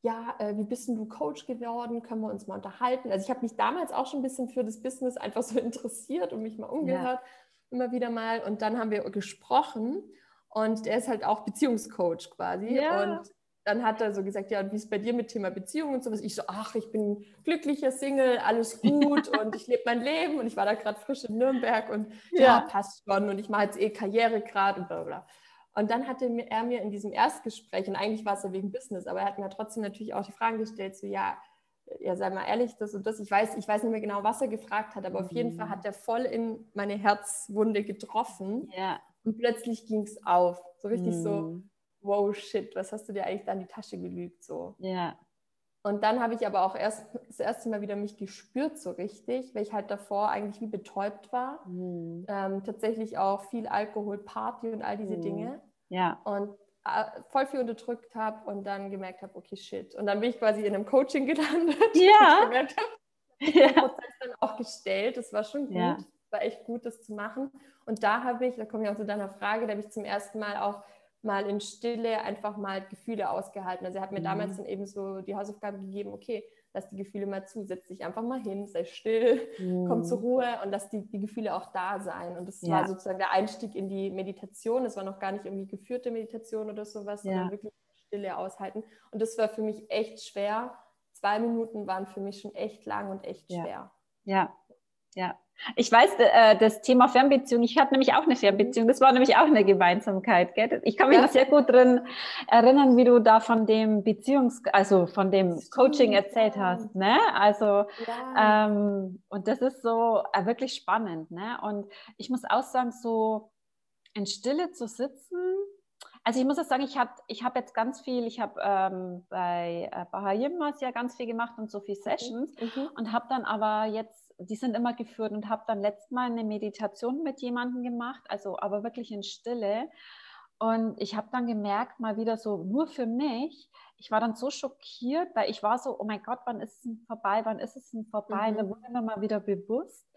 ja, äh, wie bist denn du Coach geworden? Können wir uns mal unterhalten? Also ich habe mich damals auch schon ein bisschen für das Business einfach so interessiert und mich mal umgehört, ja. immer wieder mal. Und dann haben wir gesprochen und der ist halt auch Beziehungscoach quasi. Ja. Und dann hat er so gesagt, ja, wie ist bei dir mit Thema Beziehung und sowas? Ich so, ach, ich bin glücklicher Single, alles gut und ich lebe mein Leben und ich war da gerade frisch in Nürnberg und ja. ja, passt schon und ich mache jetzt eh Karriere gerade und bla bla. Und dann hatte er mir in diesem Erstgespräch, und eigentlich war es ja wegen Business, aber er hat mir trotzdem natürlich auch die Fragen gestellt, so ja, ja, sei mal ehrlich, das und das. Ich weiß, ich weiß nicht mehr genau, was er gefragt hat, aber mhm. auf jeden Fall mhm. hat er voll in meine Herzwunde getroffen. Ja. Und plötzlich ging es auf. So richtig mhm. so, wow, shit, was hast du dir eigentlich da in die Tasche gelügt? So. Ja. Und dann habe ich aber auch erst das erste Mal wieder mich gespürt so richtig, weil ich halt davor eigentlich wie betäubt war. Mhm. Ähm, tatsächlich auch viel Alkohol, Party und all diese mhm. Dinge. Ja. Und äh, voll viel unterdrückt habe und dann gemerkt habe, okay, shit. Und dann bin ich quasi in einem Coaching gelandet. Ja. ich gemerkt habe, ja. den Prozess dann auch gestellt. Das war schon gut. Ja. War echt gut, das zu machen. Und da habe ich, da komme ich auch zu deiner Frage, da habe ich zum ersten Mal auch mal in Stille einfach mal Gefühle ausgehalten. Also er hat mir mhm. damals dann eben so die Hausaufgabe gegeben, okay, lass die Gefühle mal zu, setz dich einfach mal hin, sei still, mhm. komm zur Ruhe und lass die, die Gefühle auch da sein. Und das ja. war sozusagen der Einstieg in die Meditation. Es war noch gar nicht irgendwie geführte Meditation oder sowas, ja. sondern wirklich Stille aushalten. Und das war für mich echt schwer. Zwei Minuten waren für mich schon echt lang und echt schwer. Ja, ja. Ich weiß, äh, das Thema Fernbeziehung, ich hatte nämlich auch eine Fernbeziehung, das war nämlich auch eine Gemeinsamkeit. Gell? Ich kann mich ja. noch sehr gut drin erinnern, wie du da von dem Beziehungs-, also von dem Coaching erzählt hast. Ne? Also, ja. ähm, und das ist so äh, wirklich spannend. Ne? Und ich muss auch sagen, so in Stille zu sitzen, also ich muss auch sagen, ich habe ich hab jetzt ganz viel, ich habe ähm, bei äh, Bahayim ja ganz viel gemacht und so viel Sessions mhm. und habe dann aber jetzt, die sind immer geführt und habe dann letztes Mal eine Meditation mit jemandem gemacht, also aber wirklich in Stille. Und ich habe dann gemerkt, mal wieder so nur für mich, ich war dann so schockiert, weil ich war so, oh mein Gott, wann ist es denn vorbei, wann ist es denn vorbei? Mhm. Und da wurde mir mal wieder bewusst,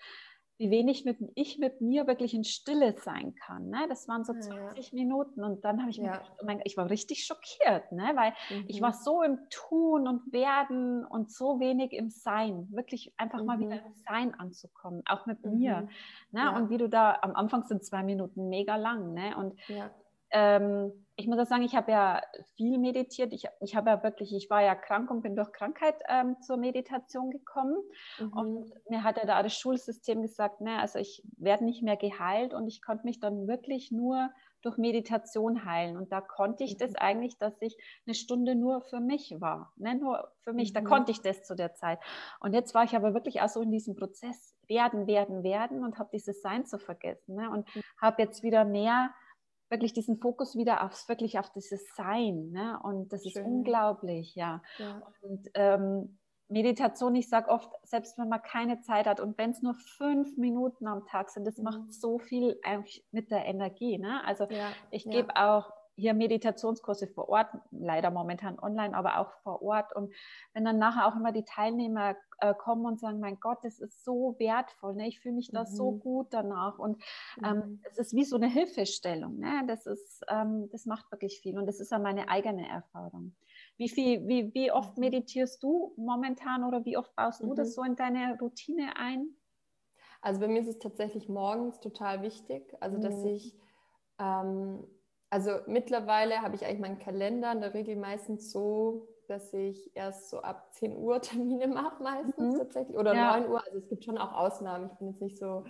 wie wenig mit, ich mit mir wirklich in Stille sein kann. Ne? Das waren so 20 ja. Minuten und dann habe ich mir gedacht, oh mein, ich war richtig schockiert, ne? weil mhm. ich war so im Tun und Werden und so wenig im Sein, wirklich einfach mhm. mal wieder mhm. im Sein anzukommen, auch mit mhm. mir. Ne? Ja. Und wie du da, am Anfang sind zwei Minuten mega lang ne? und ja. Ähm, ich muss auch sagen, ich habe ja viel meditiert. Ich, ich habe ja wirklich, ich war ja krank und bin durch Krankheit ähm, zur Meditation gekommen. Mhm. Und mir hat ja da das Schulsystem gesagt, ne, also ich werde nicht mehr geheilt und ich konnte mich dann wirklich nur durch Meditation heilen. Und da konnte ich mhm. das eigentlich, dass ich eine Stunde nur für mich war. Ne? Nur für mich, mhm. da konnte ich das zu der Zeit. Und jetzt war ich aber wirklich auch so in diesem Prozess werden, werden, werden und habe dieses Sein zu vergessen. Ne? Und mhm. habe jetzt wieder mehr wirklich diesen Fokus wieder aufs, wirklich auf dieses Sein. Ne? Und das Schön. ist unglaublich, ja. ja. Und ähm, Meditation, ich sage oft, selbst wenn man keine Zeit hat und wenn es nur fünf Minuten am Tag sind, das mhm. macht so viel mit der Energie. Ne? Also ja, ich gebe ja. auch hier Meditationskurse vor Ort, leider momentan online, aber auch vor Ort. Und wenn dann nachher auch immer die Teilnehmer äh, kommen und sagen, mein Gott, das ist so wertvoll, ne? ich fühle mich mhm. da so gut danach. Und ähm, mhm. es ist wie so eine Hilfestellung. Ne? Das, ist, ähm, das macht wirklich viel und das ist ja meine eigene Erfahrung. Wie, viel, wie, wie oft mhm. meditierst du momentan oder wie oft baust du das mhm. so in deine Routine ein? Also bei mir ist es tatsächlich morgens total wichtig, also dass mhm. ich ähm, also mittlerweile habe ich eigentlich meinen Kalender in der Regel meistens so, dass ich erst so ab 10 Uhr Termine mache meistens mhm. tatsächlich oder ja. 9 Uhr. Also es gibt schon auch Ausnahmen. Ich bin jetzt nicht so,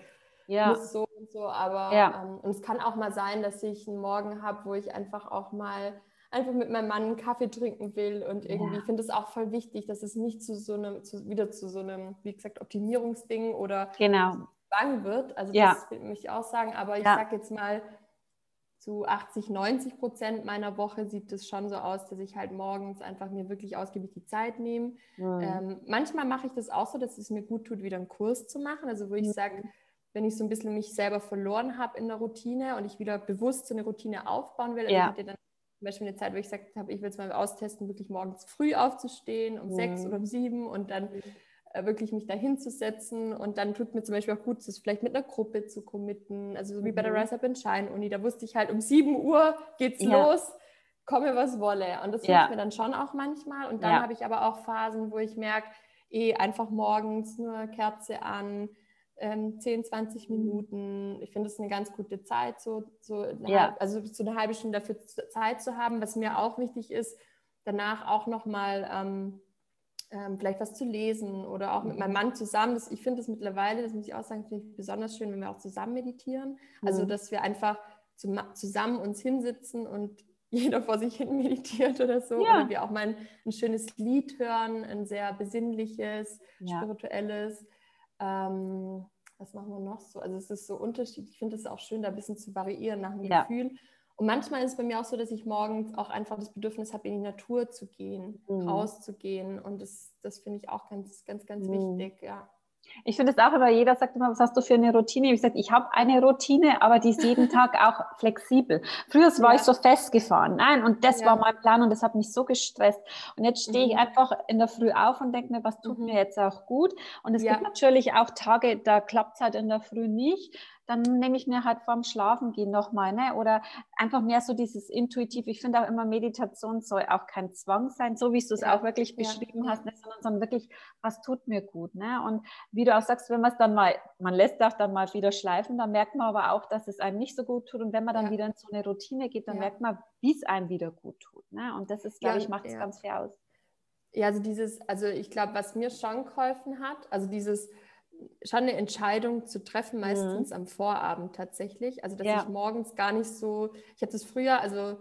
ja. muss so und so, aber ja. ähm, und es kann auch mal sein, dass ich einen Morgen habe, wo ich einfach auch mal einfach mit meinem Mann einen Kaffee trinken will und irgendwie ja. finde es auch voll wichtig, dass es nicht zu so einem, zu, wieder zu so einem, wie gesagt, Optimierungsding oder genau. Zwang wird. Also das will ich auch sagen, aber ich sage jetzt mal, zu 80, 90 Prozent meiner Woche sieht es schon so aus, dass ich halt morgens einfach mir wirklich ausgiebig die Zeit nehme. Mhm. Ähm, manchmal mache ich das auch so, dass es mir gut tut, wieder einen Kurs zu machen. Also wo ich mhm. sage, wenn ich so ein bisschen mich selber verloren habe in der Routine und ich wieder bewusst so eine Routine aufbauen will. Also ja. ich hatte dann zum Beispiel eine Zeit, wo ich gesagt habe, ich will es mal austesten, wirklich morgens früh aufzustehen, um mhm. sechs oder um sieben und dann mhm. Wirklich mich da hinzusetzen und dann tut mir zum Beispiel auch gut, das vielleicht mit einer Gruppe zu committen, also so wie bei der mhm. Rise Up in Shine Uni, da wusste ich halt, um 7 Uhr geht's ja. los, komme was wolle und das hilft ja. mir dann schon auch manchmal und dann ja. habe ich aber auch Phasen, wo ich merke, eh einfach morgens nur Kerze an, ähm, 10, 20 Minuten. Ich finde, das eine ganz gute Zeit, so, so ja. also so eine halbe Stunde dafür Zeit zu haben. Was mir auch wichtig ist, danach auch nochmal ähm, ähm, vielleicht was zu lesen oder auch mit meinem mhm. Mann zusammen. Das, ich finde es mittlerweile, das muss ich auch sagen, finde ich besonders schön, wenn wir auch zusammen meditieren. Also, mhm. dass wir einfach zum, zusammen uns hinsitzen und jeder vor sich hin meditiert oder so. Ja. Oder wir auch mal ein, ein, schönes Lied hören, ein sehr besinnliches, ja. spirituelles. Ähm, was machen wir noch so? Also es ist so unterschiedlich. Ich finde es auch schön, da ein bisschen zu variieren nach dem ja. Gefühl. Und manchmal ist es bei mir auch so, dass ich morgens auch einfach das Bedürfnis habe, in die Natur zu gehen, mhm. rauszugehen. Und das, das finde ich auch ganz, ganz, ganz mhm. wichtig, ja. Ich finde es auch immer, jeder sagt immer, was hast du für eine Routine? Ich sage, ich habe eine Routine, aber die ist jeden Tag auch flexibel. Früher war ja. ich so festgefahren. Nein, und das ja. war mein Plan und das hat mich so gestresst. Und jetzt stehe mhm. ich einfach in der Früh auf und denke mir, was tut mhm. mir jetzt auch gut? Und es ja. gibt natürlich auch Tage, da klappt es halt in der Früh nicht dann nehme ich mir halt vorm Schlafengehen nochmal, ne? Oder einfach mehr so dieses intuitiv. Ich finde auch immer, Meditation soll auch kein Zwang sein, so wie du es ja. auch wirklich beschrieben ja. hast, ne? sondern, sondern wirklich, was tut mir gut, ne? Und wie du auch sagst, wenn man es dann mal, man lässt auch dann mal wieder schleifen, dann merkt man aber auch, dass es einem nicht so gut tut. Und wenn man dann ja. wieder in so eine Routine geht, dann merkt man, wie es einem wieder gut tut, ne? Und das ist, glaube ich, macht es ganz fair aus. Ja, also dieses, also ich glaube, was mir schon geholfen hat, also dieses schon eine Entscheidung zu treffen, meistens mhm. am Vorabend tatsächlich. Also dass ja. ich morgens gar nicht so, ich habe das früher, also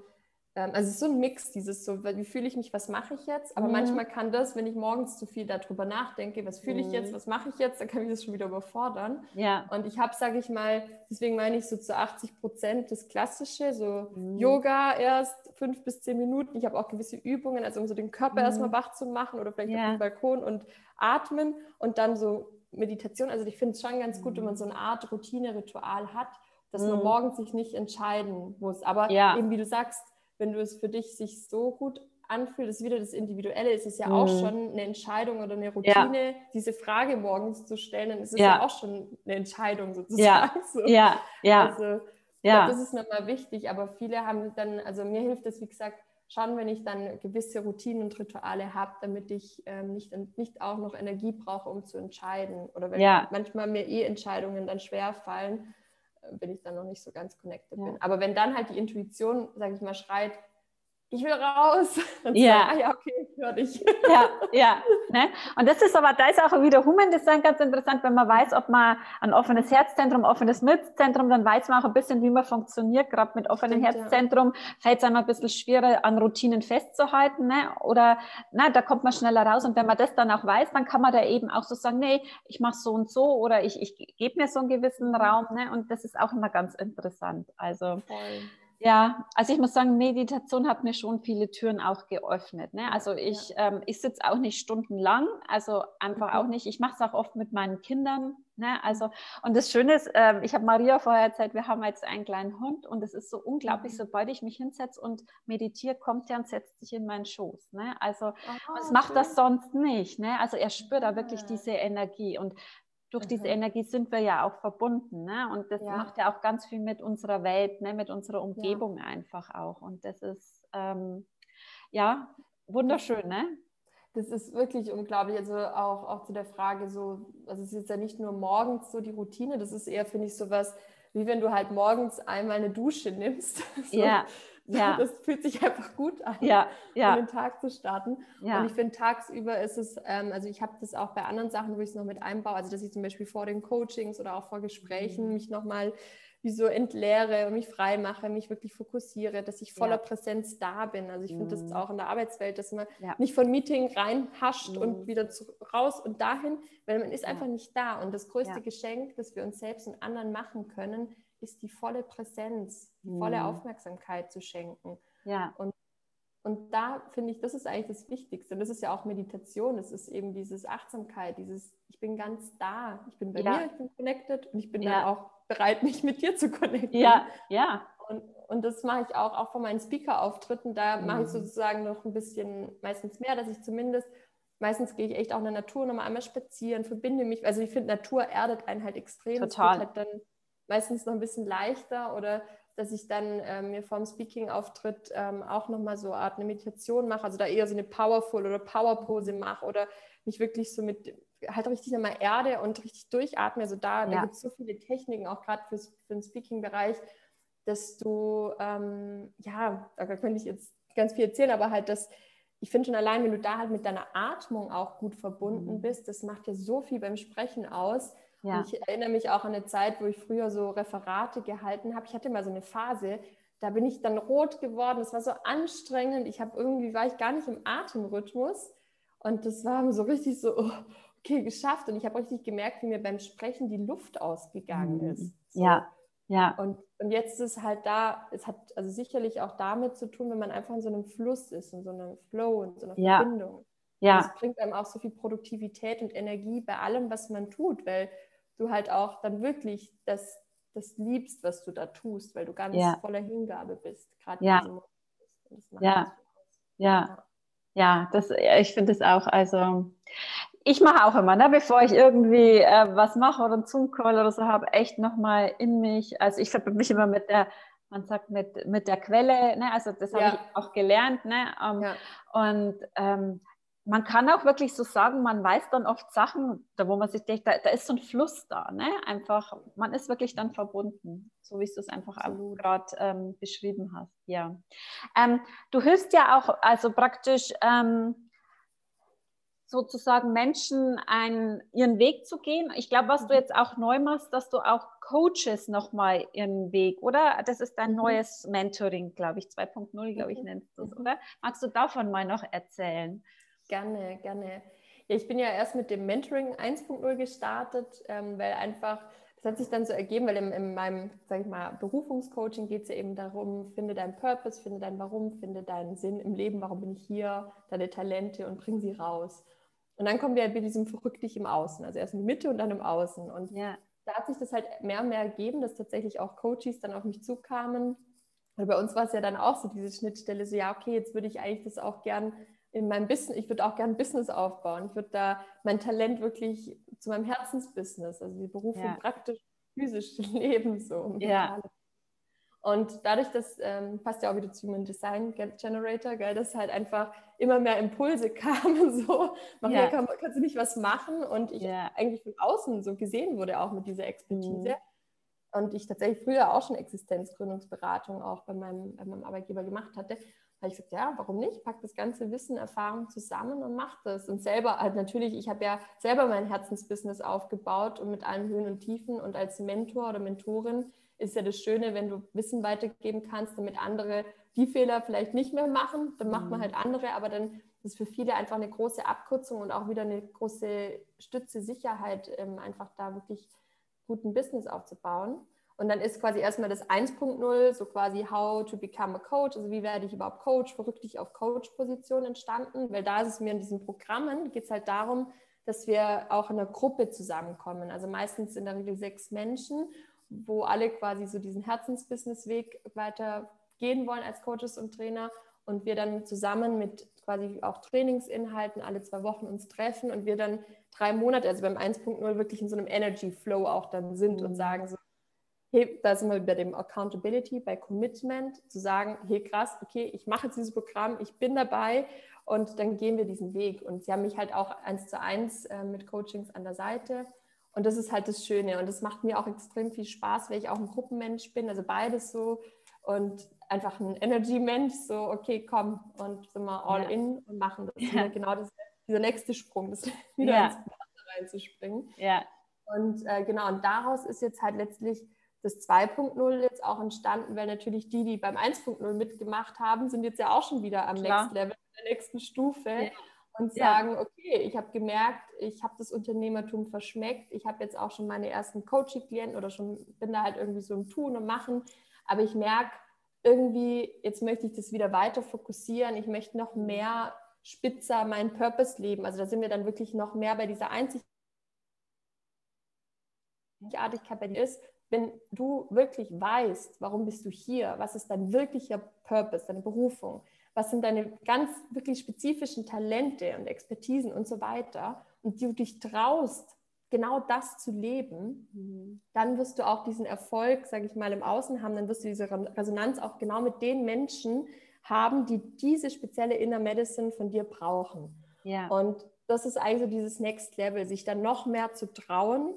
ähm, also es ist so ein Mix, dieses so, wie fühle ich mich, was mache ich jetzt? Aber mhm. manchmal kann das, wenn ich morgens zu viel darüber nachdenke, was fühle ich jetzt, mhm. was mache ich jetzt, dann kann ich das schon wieder überfordern. Ja. Und ich habe, sage ich mal, deswegen meine ich so zu 80 Prozent das Klassische, so mhm. Yoga erst fünf bis zehn Minuten. Ich habe auch gewisse Übungen, also um so den Körper mhm. erstmal wach zu machen oder vielleicht ja. auf dem Balkon und atmen und dann so Meditation. Also ich finde es schon ganz gut, wenn man so eine Art Routine-Ritual hat, dass man mhm. morgens sich nicht entscheiden muss. Aber ja. eben wie du sagst, wenn du es für dich sich so gut anfühlt, ist wieder das Individuelle, ist es ja mhm. auch schon eine Entscheidung oder eine Routine, ja. diese Frage morgens zu stellen, dann ist es ja, ja auch schon eine Entscheidung sozusagen. Ja, so. ja, ja. Also, ja. Glaub, das ist nochmal wichtig, aber viele haben dann, also mir hilft es, wie gesagt, schon, wenn ich dann gewisse Routinen und Rituale habe, damit ich ähm, nicht, nicht auch noch Energie brauche, um zu entscheiden. Oder wenn ja. manchmal mir eh Entscheidungen dann schwer fallen, bin ich dann noch nicht so ganz connected ja. bin. Aber wenn dann halt die Intuition, sage ich mal, schreit, ich will raus. Und ja. Sagen, ah ja, okay, ich höre dich. Ja, ja. Ne? Und das ist aber, da ist auch wieder Human Design ganz interessant, wenn man weiß, ob man ein offenes Herzzentrum, offenes Milzzentrum, dann weiß man auch ein bisschen, wie man funktioniert. Gerade mit offenem Stimmt, Herzzentrum ja. fällt es einem ein bisschen schwerer, an Routinen festzuhalten. Ne? Oder na, da kommt man schneller raus. Und wenn man das dann auch weiß, dann kann man da eben auch so sagen, nee, ich mache so und so oder ich, ich gebe mir so einen gewissen Raum. Ne? Und das ist auch immer ganz interessant. Also Voll. Ja, also ich muss sagen, Meditation hat mir schon viele Türen auch geöffnet. Ne? Also ich, ja. ähm, ich sitze auch nicht stundenlang, also einfach mhm. auch nicht. Ich mache es auch oft mit meinen Kindern. Ne? Also, und das Schöne ist, äh, ich habe Maria vorher erzählt, wir haben jetzt einen kleinen Hund und es ist so unglaublich, mhm. sobald ich mich hinsetze und meditiere, kommt er und setzt sich in meinen Schoß. Ne? Also oh, es macht das sonst nicht. Ne? Also er spürt da wirklich diese Energie. Und durch diese mhm. Energie sind wir ja auch verbunden. Ne? Und das ja. macht ja auch ganz viel mit unserer Welt, ne? mit unserer Umgebung ja. einfach auch. Und das ist ähm, ja wunderschön, ne? Das ist wirklich unglaublich. Also auch, auch zu der Frage so, also es ist jetzt ja nicht nur morgens so die Routine, das ist eher, finde ich, so was, wie wenn du halt morgens einmal eine Dusche nimmst. So. Ja. Ja. Das fühlt sich einfach gut an, ja, ja. um den Tag zu starten. Ja. Und ich finde, tagsüber ist es, ähm, also ich habe das auch bei anderen Sachen, wo ich es noch mit einbaue, also dass ich zum Beispiel vor den Coachings oder auch vor Gesprächen mhm. mich nochmal wie so entleere und mich frei mache, mich wirklich fokussiere, dass ich voller ja. Präsenz da bin. Also ich finde das mhm. auch in der Arbeitswelt, dass man ja. nicht von Meeting reinhascht mhm. und wieder zu, raus und dahin, weil man ist einfach nicht da. Und das größte Geschenk, das wir uns selbst und anderen machen können, ist die volle Präsenz, die mhm. volle Aufmerksamkeit zu schenken. Ja. Und, und da finde ich, das ist eigentlich das Wichtigste. Und das ist ja auch Meditation. Das ist eben dieses Achtsamkeit, dieses, ich bin ganz da, ich bin bei ja. mir, ich bin connected und ich bin ja. dann auch bereit, mich mit dir zu connecten. Ja, ja. Und, und das mache ich auch, auch von meinen Speaker-Auftritten. Da mhm. mache ich mhm. sozusagen noch ein bisschen, meistens mehr, dass ich zumindest meistens gehe ich echt auch in der Natur nochmal einmal spazieren, verbinde mich. Also ich finde, Natur erdet einen halt extrem. Total. Halt dann meistens noch ein bisschen leichter oder dass ich dann ähm, mir vorm Speaking-Auftritt ähm, auch nochmal so eine Art eine Meditation mache, also da eher so eine Powerful oder Power-Pose mache oder mich wirklich so mit halt richtig nochmal Erde und richtig durchatme. Also da, ja. da gibt es so viele Techniken, auch gerade für, den Speaking-Bereich, dass du, ähm, ja, da könnte ich jetzt ganz viel erzählen, aber halt das, ich finde schon allein, wenn du da halt mit deiner Atmung auch gut verbunden mhm. bist, das macht ja so viel beim Sprechen aus ja. Und ich erinnere mich auch an eine Zeit, wo ich früher so Referate gehalten habe. Ich hatte mal so eine Phase, da bin ich dann rot geworden. Es war so anstrengend. Ich habe irgendwie, war ich gar nicht im Atemrhythmus. Und das war so richtig so, oh, okay, geschafft. Und ich habe richtig gemerkt, wie mir beim Sprechen die Luft ausgegangen mhm. ist. So. Ja, ja. Und, und jetzt ist es halt da, es hat also sicherlich auch damit zu tun, wenn man einfach in so einem Fluss ist, in so einem Flow, in so einer ja. Verbindung. Ja. Es bringt einem auch so viel Produktivität und Energie bei allem, was man tut, weil du halt auch dann wirklich das, das liebst, was du da tust, weil du ganz ja. voller Hingabe bist. Gerade ja. Ja. ja. Ja, das, ich finde es auch, also ich mache auch immer, ne, bevor ich irgendwie äh, was mache oder einen Zoom-Call oder so habe, echt nochmal in mich, also ich verbinde mich immer mit der, man sagt mit, mit der Quelle, ne, also das habe ja. ich auch gelernt, ne, ähm, ja. und ähm, man kann auch wirklich so sagen, man weiß dann oft Sachen, da wo man sich denkt, da, da ist so ein Fluss da, ne? Einfach, man ist wirklich dann verbunden, so wie du es einfach gerade ähm, beschrieben hast. Ja. Ähm, du hilfst ja auch, also praktisch ähm, sozusagen Menschen einen, ihren Weg zu gehen. Ich glaube, was du mhm. jetzt auch neu machst, dass du auch Coaches nochmal ihren Weg, oder? Das ist dein mhm. neues Mentoring, glaube ich, 2.0, glaube ich, mhm. nennst du es, oder? Magst du davon mal noch erzählen? Gerne, gerne. Ja, ich bin ja erst mit dem Mentoring 1.0 gestartet, ähm, weil einfach das hat sich dann so ergeben, weil in, in meinem, sag ich mal, Berufungscoaching geht es ja eben darum, finde deinen Purpose, finde dein Warum, finde deinen Sinn im Leben, warum bin ich hier, deine Talente und bring sie raus. Und dann kommen wir halt mit diesem verrückt dich im Außen, also erst in die Mitte und dann im Außen. Und ja. da hat sich das halt mehr und mehr ergeben, dass tatsächlich auch Coaches dann auf mich zukamen. Und bei uns war es ja dann auch so diese Schnittstelle, so ja, okay, jetzt würde ich eigentlich das auch gern in meinem Business, ich würde auch gerne ein Business aufbauen. Ich würde da mein Talent wirklich zu meinem Herzensbusiness, also die Berufung ja. praktisch physisch leben, so. Ja. Und dadurch, das ähm, passt ja auch wieder zu Human Design Generator, gell, dass halt einfach immer mehr Impulse kamen, so, Maria, ja. kann, kannst du nicht was machen? Und ich ja. eigentlich von außen so gesehen wurde, auch mit dieser Expertise. Mhm. Und ich tatsächlich früher auch schon Existenzgründungsberatung auch bei meinem, bei meinem Arbeitgeber gemacht hatte habe ich gesagt, ja, warum nicht? Pack das ganze Wissen, Erfahrung zusammen und mach das. Und selber, halt natürlich, ich habe ja selber mein Herzensbusiness aufgebaut und mit allen Höhen und Tiefen. Und als Mentor oder Mentorin ist ja das Schöne, wenn du Wissen weitergeben kannst, damit andere die Fehler vielleicht nicht mehr machen. Dann macht man mhm. halt andere, aber dann ist für viele einfach eine große Abkürzung und auch wieder eine große Stütze, Sicherheit, ähm, einfach da wirklich guten Business aufzubauen. Und dann ist quasi erstmal das 1.0, so quasi How to become a Coach, also wie werde ich überhaupt Coach, verrückt dich auf Coach-Position entstanden, weil da ist es mir in diesen Programmen, geht es halt darum, dass wir auch in einer Gruppe zusammenkommen, also meistens in der Regel sechs Menschen, wo alle quasi so diesen Herzensbusiness-Weg weiter gehen wollen als Coaches und Trainer. Und wir dann zusammen mit quasi auch Trainingsinhalten alle zwei Wochen uns treffen und wir dann drei Monate, also beim 1.0 wirklich in so einem Energy Flow auch dann sind und mhm. sagen so, hey, da sind wir bei dem Accountability, bei Commitment, zu sagen, hey krass, okay, ich mache jetzt dieses Programm, ich bin dabei und dann gehen wir diesen Weg. Und sie haben mich halt auch eins zu eins äh, mit Coachings an der Seite. Und das ist halt das Schöne. Und das macht mir auch extrem viel Spaß, weil ich auch ein Gruppenmensch bin, also beides so. Und einfach ein Energy-Mensch, so, okay, komm, und sind wir all ja. in und machen das. Ja. Genau das, dieser nächste Sprung, das wieder ja. ins Wasser reinzuspringen. Ja. Und äh, genau, und daraus ist jetzt halt letztlich das 2.0 jetzt auch entstanden, weil natürlich die, die beim 1.0 mitgemacht haben, sind jetzt ja auch schon wieder am Klar. Next Level, der nächsten Stufe ja. und sagen, ja. okay, ich habe gemerkt, ich habe das Unternehmertum verschmeckt, ich habe jetzt auch schon meine ersten Coaching-Klienten oder schon bin da halt irgendwie so im Tun und Machen, aber ich merke irgendwie, jetzt möchte ich das wieder weiter fokussieren, ich möchte noch mehr spitzer meinen Purpose leben. Also da sind wir dann wirklich noch mehr bei dieser Einzigartigkeit bei dir ist, wenn du wirklich weißt, warum bist du hier, was ist dein wirklicher Purpose, deine Berufung, was sind deine ganz wirklich spezifischen Talente und Expertisen und so weiter und du dich traust, genau das zu leben, mhm. dann wirst du auch diesen Erfolg, sage ich mal, im Außen haben, dann wirst du diese Resonanz auch genau mit den Menschen haben, die diese spezielle Inner Medicine von dir brauchen. Ja. Und das ist eigentlich so dieses Next Level, sich dann noch mehr zu trauen,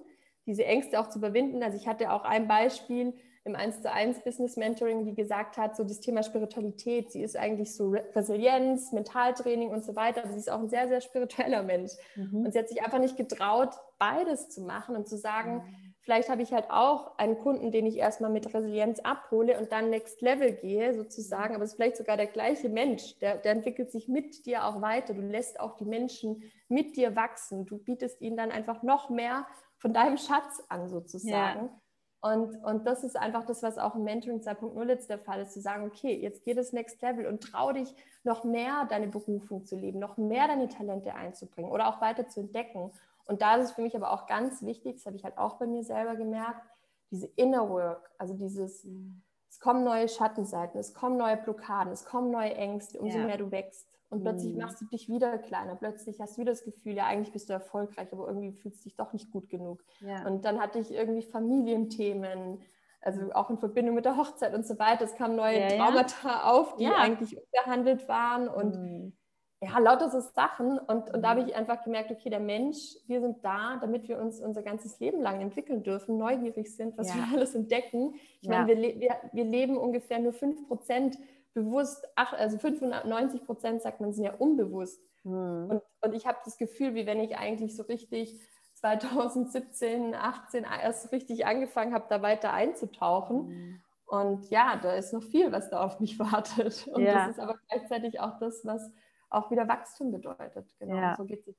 diese Ängste auch zu überwinden. Also ich hatte auch ein Beispiel im 1 zu 1 Business Mentoring, die gesagt hat, so das Thema Spiritualität, sie ist eigentlich so Resilienz, Mentaltraining und so weiter, aber sie ist auch ein sehr, sehr spiritueller Mensch. Mhm. Und sie hat sich einfach nicht getraut, beides zu machen und zu sagen, mhm. vielleicht habe ich halt auch einen Kunden, den ich erstmal mit Resilienz abhole und dann Next Level gehe sozusagen, aber es ist vielleicht sogar der gleiche Mensch, der, der entwickelt sich mit dir auch weiter, du lässt auch die Menschen mit dir wachsen, du bietest ihnen dann einfach noch mehr von deinem Schatz an sozusagen. Ja. Und, und das ist einfach das, was auch im Mentoring 2.0 jetzt der Fall ist, zu sagen, okay, jetzt geht es Next Level und trau dich noch mehr deine Berufung zu leben, noch mehr deine Talente einzubringen oder auch weiter zu entdecken. Und da ist es für mich aber auch ganz wichtig, das habe ich halt auch bei mir selber gemerkt, diese Inner Work, also dieses, mhm. es kommen neue Schattenseiten, es kommen neue Blockaden, es kommen neue Ängste, umso ja. mehr du wächst. Und plötzlich mhm. machst du dich wieder kleiner. Plötzlich hast du wieder das Gefühl, ja, eigentlich bist du erfolgreich, aber irgendwie fühlst du dich doch nicht gut genug. Ja. Und dann hatte ich irgendwie Familienthemen, also auch in Verbindung mit der Hochzeit und so weiter. Es kamen neue ja, Traumata ja. auf, die eigentlich unbehandelt waren und mhm. ja, lauter so Sachen. Und, und da habe mhm. ich einfach gemerkt, okay, der Mensch, wir sind da, damit wir uns unser ganzes Leben lang entwickeln dürfen, neugierig sind, was wir alles entdecken. Ich meine, wir, wir, wir leben ungefähr nur 5 Prozent bewusst, ach, also 95 Prozent sagt man, sind ja unbewusst. Mhm. Und, und ich habe das Gefühl, wie wenn ich eigentlich so richtig 2017, 18 erst richtig angefangen habe, da weiter einzutauchen. Mhm. Und ja, da ist noch viel, was da auf mich wartet. Und ja. das ist aber gleichzeitig auch das, was auch wieder Wachstum bedeutet. Genau. Ja. So geht es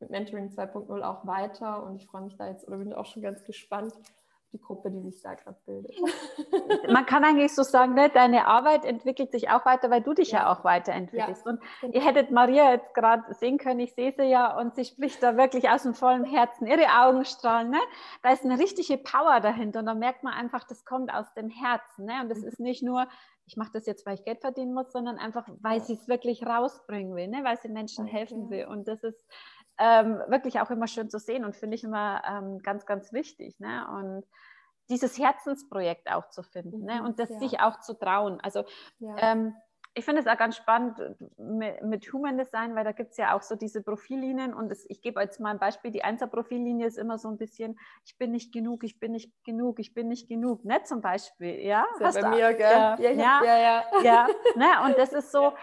mit Mentoring 2.0 auch weiter. Und ich freue mich da jetzt oder bin auch schon ganz gespannt, die Gruppe, die sich da gerade bildet. Man kann eigentlich so sagen, ne, deine Arbeit entwickelt sich auch weiter, weil du dich ja, ja auch weiterentwickelst. Ja, und genau. ihr hättet Maria jetzt gerade sehen können, ich sehe sie ja und sie spricht da wirklich aus dem vollen Herzen. Ihre Augen strahlen, ne? da ist eine richtige Power dahinter und da merkt man einfach, das kommt aus dem Herzen. Ne? Und das ist nicht nur, ich mache das jetzt, weil ich Geld verdienen muss, sondern einfach, weil sie es wirklich rausbringen will, ne? weil sie Menschen helfen will. Und das ist ähm, wirklich auch immer schön zu sehen und finde ich immer ähm, ganz, ganz wichtig. Ne? Und dieses Herzensprojekt auch zu finden ne? mhm, ne? und das ja. sich auch zu trauen. Also ja. ähm, ich finde es auch ganz spannend mit, mit Human Design, weil da gibt es ja auch so diese Profillinien und das, ich gebe jetzt mal ein Beispiel, die Einser-Profillinie ist immer so ein bisschen, ich bin nicht genug, ich bin nicht genug, ich bin nicht genug, ne, zum Beispiel, ja? Ja bei mir, gell? Ja, ja, ja, ja, ja. ja ne? und das ist so,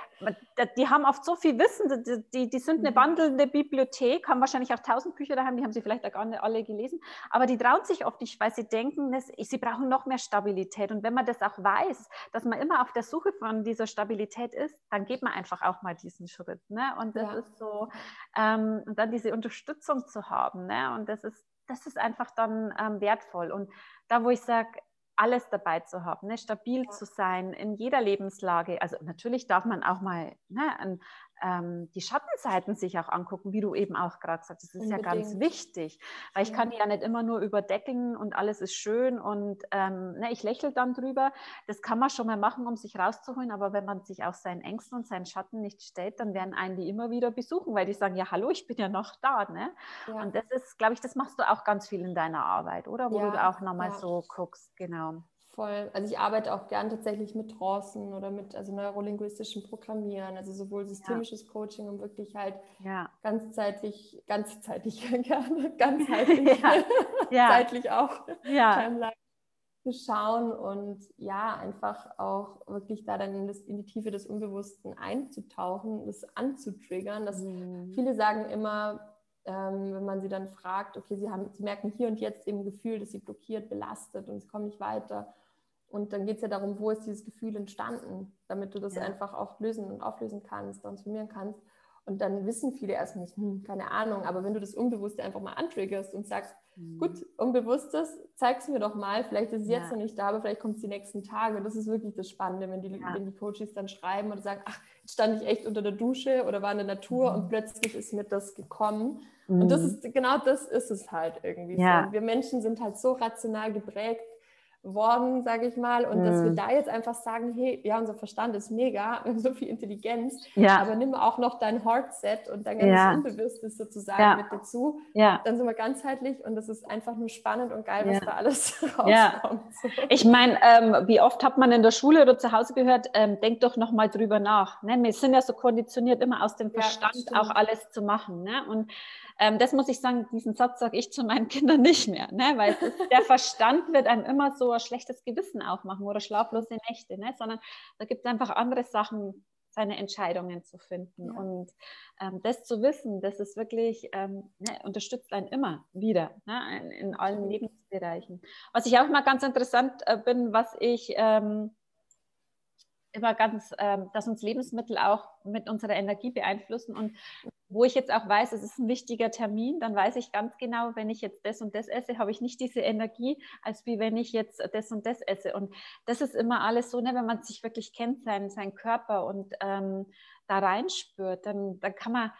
die haben oft so viel Wissen, die, die sind eine mhm. wandelnde Bibliothek, haben wahrscheinlich auch tausend Bücher daheim, die haben sie vielleicht auch gar nicht alle gelesen, aber die trauen sich oft nicht, weil sie denken, dass, sie brauchen noch mehr Stabilität und wenn man das auch weiß, dass man immer auf der Suche von dieser Stabilität Stabilität ist, dann geht man einfach auch mal diesen Schritt. Ne? Und das ja. ist so, ähm, und dann diese Unterstützung zu haben. Ne? Und das ist, das ist einfach dann ähm, wertvoll. Und da, wo ich sage, alles dabei zu haben, ne? stabil ja. zu sein in jeder Lebenslage. Also natürlich darf man auch mal ne, ein, ähm, die Schattenseiten sich auch angucken, wie du eben auch gerade sagst. Das ist Unbedingt. ja ganz wichtig, weil ich kann ja nicht immer nur überdecken und alles ist schön und ähm, ne, ich lächle dann drüber. Das kann man schon mal machen, um sich rauszuholen, aber wenn man sich auch seinen Ängsten und seinen Schatten nicht stellt, dann werden einen die immer wieder besuchen, weil die sagen, ja hallo, ich bin ja noch da. Ne? Ja. Und das ist, glaube ich, das machst du auch ganz viel in deiner Arbeit, oder? Wo ja, du auch nochmal ja. so guckst, genau voll. Also ich arbeite auch gern tatsächlich mit Trancen oder mit also neurolinguistischem Programmieren, also sowohl systemisches ja. Coaching, um wirklich halt ja. ganzzeitlich, ganzzeitlich gerne, ganzheitlich, ja. zeitlich auch Timeline zu schauen und ja, einfach auch wirklich da dann in, das, in die Tiefe des Unbewussten einzutauchen, das anzutriggern. Dass mhm. Viele sagen immer, ähm, wenn man sie dann fragt, okay, sie, haben, sie merken hier und jetzt eben Gefühl, dass sie blockiert, belastet und sie kommen nicht weiter und dann geht es ja darum, wo ist dieses Gefühl entstanden, damit du das ja. einfach auch lösen und auflösen kannst, transformieren kannst. Und dann wissen viele erst nicht, hm, keine Ahnung, aber wenn du das Unbewusste einfach mal antriggerst und sagst, mhm. gut, Unbewusstes, zeig es mir doch mal, vielleicht ist es ja. jetzt noch nicht da, aber vielleicht kommt es die nächsten Tage. Das ist wirklich das Spannende, wenn die, ja. wenn die Coaches dann schreiben oder sagen, ach, jetzt stand ich echt unter der Dusche oder war in der Natur mhm. und plötzlich ist mir das gekommen. Mhm. Und das mhm. ist, genau das ist es halt irgendwie. Ja. So. Wir Menschen sind halt so rational geprägt, worden, sage ich mal. Und mhm. dass wir mhm. da jetzt einfach sagen, hey, ja, unser Verstand ist mega, wir haben so viel Intelligenz, ja. aber nimm auch noch dein Heartset und dein ganzes ja. Unbewusstes sozusagen ja. mit dazu. Ja. Dann sind wir ganzheitlich und das ist einfach nur spannend und geil, was da alles rauskommt. So. Ich meine, ähm, wie oft hat man in der Schule oder zu Hause gehört, ähm, denk doch nochmal drüber nach. Ne? Wir sind ja so konditioniert, immer aus dem Verstand auch alles zu machen. Ne? Und ähm, das muss ich sagen, diesen Satz sage ich zu meinen Kindern nicht mehr, ne? weil der Verstand wird einem immer so ein schlechtes Gewissen aufmachen oder schlaflose Nächte, ne? sondern da gibt es einfach andere Sachen, seine Entscheidungen zu finden. Ja. Und ähm, das zu wissen, das ist wirklich, ähm, ne, unterstützt einen immer wieder ne, in, in, allen Lebensbereichen. Was ich auch mal ganz interessant äh, bin, was ich ähm, immer ganz, ähm, dass uns Lebensmittel auch mit unserer Energie beeinflussen. Und wo ich jetzt auch weiß, es ist ein wichtiger Termin, dann weiß ich ganz genau, wenn ich jetzt das und das esse, habe ich nicht diese Energie, als wie wenn ich jetzt das und das esse. Und das ist immer alles so, ne, wenn man sich wirklich kennt, seinen, seinen Körper und ähm, da reinspürt, dann, dann kann man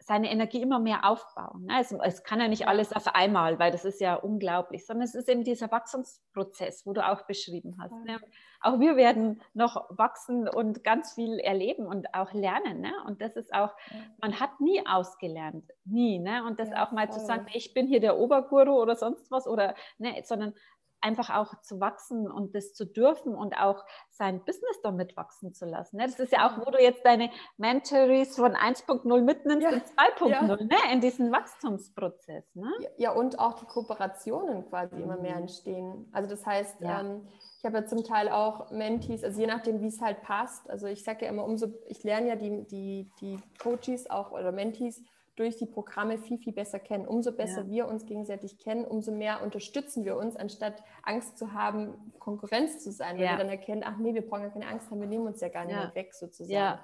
seine Energie immer mehr aufbauen. Ne? Es, es, kann ja nicht alles auf einmal, weil das ist ja unglaublich, sondern es ist eben dieser Wachstumsprozess, wo du auch beschrieben hast. Ne? Auch wir werden noch wachsen und ganz viel erleben und auch lernen. Ne? Und das ist auch, man hat nie ausgelernt, nie. Ne? Und das ja, auch mal voll. zu sagen, ich bin hier der Oberguru oder sonst was, oder, ne, sondern einfach auch zu wachsen und das zu dürfen und auch sein Business damit wachsen zu lassen. Ne? Das ist ja auch, wo du jetzt deine Mentories von 1.0 mitnimmst ja. in 2.0, ja. ne? in diesen Wachstumsprozess. Ne? Ja, und auch die Kooperationen quasi mhm. immer mehr mhm. entstehen. Also das heißt, ähm, ich habe ja zum Teil auch Mentees, also je nachdem, wie es halt passt. Also ich sage ja immer, umso, ich lerne ja die, die, die Coaches auch oder Mentees durch die Programme viel, viel besser kennen. Umso besser ja. wir uns gegenseitig kennen, umso mehr unterstützen wir uns, anstatt Angst zu haben, Konkurrenz zu sein, weil ja. wir dann erkennen, ach nee, wir brauchen ja keine Angst haben, wir nehmen uns ja gar nicht ja. weg sozusagen.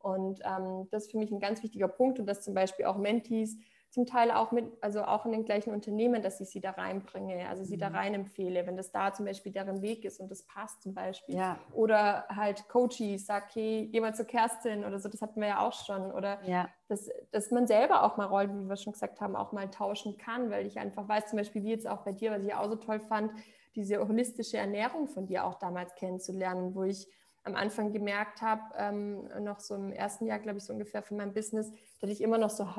Und ähm, das ist für mich ein ganz wichtiger Punkt und dass zum Beispiel auch Mentees zum Teil auch mit, also auch in den gleichen Unternehmen, dass ich sie da reinbringe, also sie mhm. da rein empfehle, wenn das da zum Beispiel deren Weg ist und das passt zum Beispiel. Ja. Oder halt Coaches, sag, hey, geh mal zu Kerstin oder so, das hatten wir ja auch schon. Oder ja. dass, dass man selber auch mal Rollen, wie wir schon gesagt haben, auch mal tauschen kann, weil ich einfach weiß, zum Beispiel wie jetzt auch bei dir, was ich auch so toll fand, diese holistische Ernährung von dir auch damals kennenzulernen, wo ich am Anfang gemerkt habe, ähm, noch so im ersten Jahr, glaube ich, so ungefähr von meinem Business, dass ich immer noch so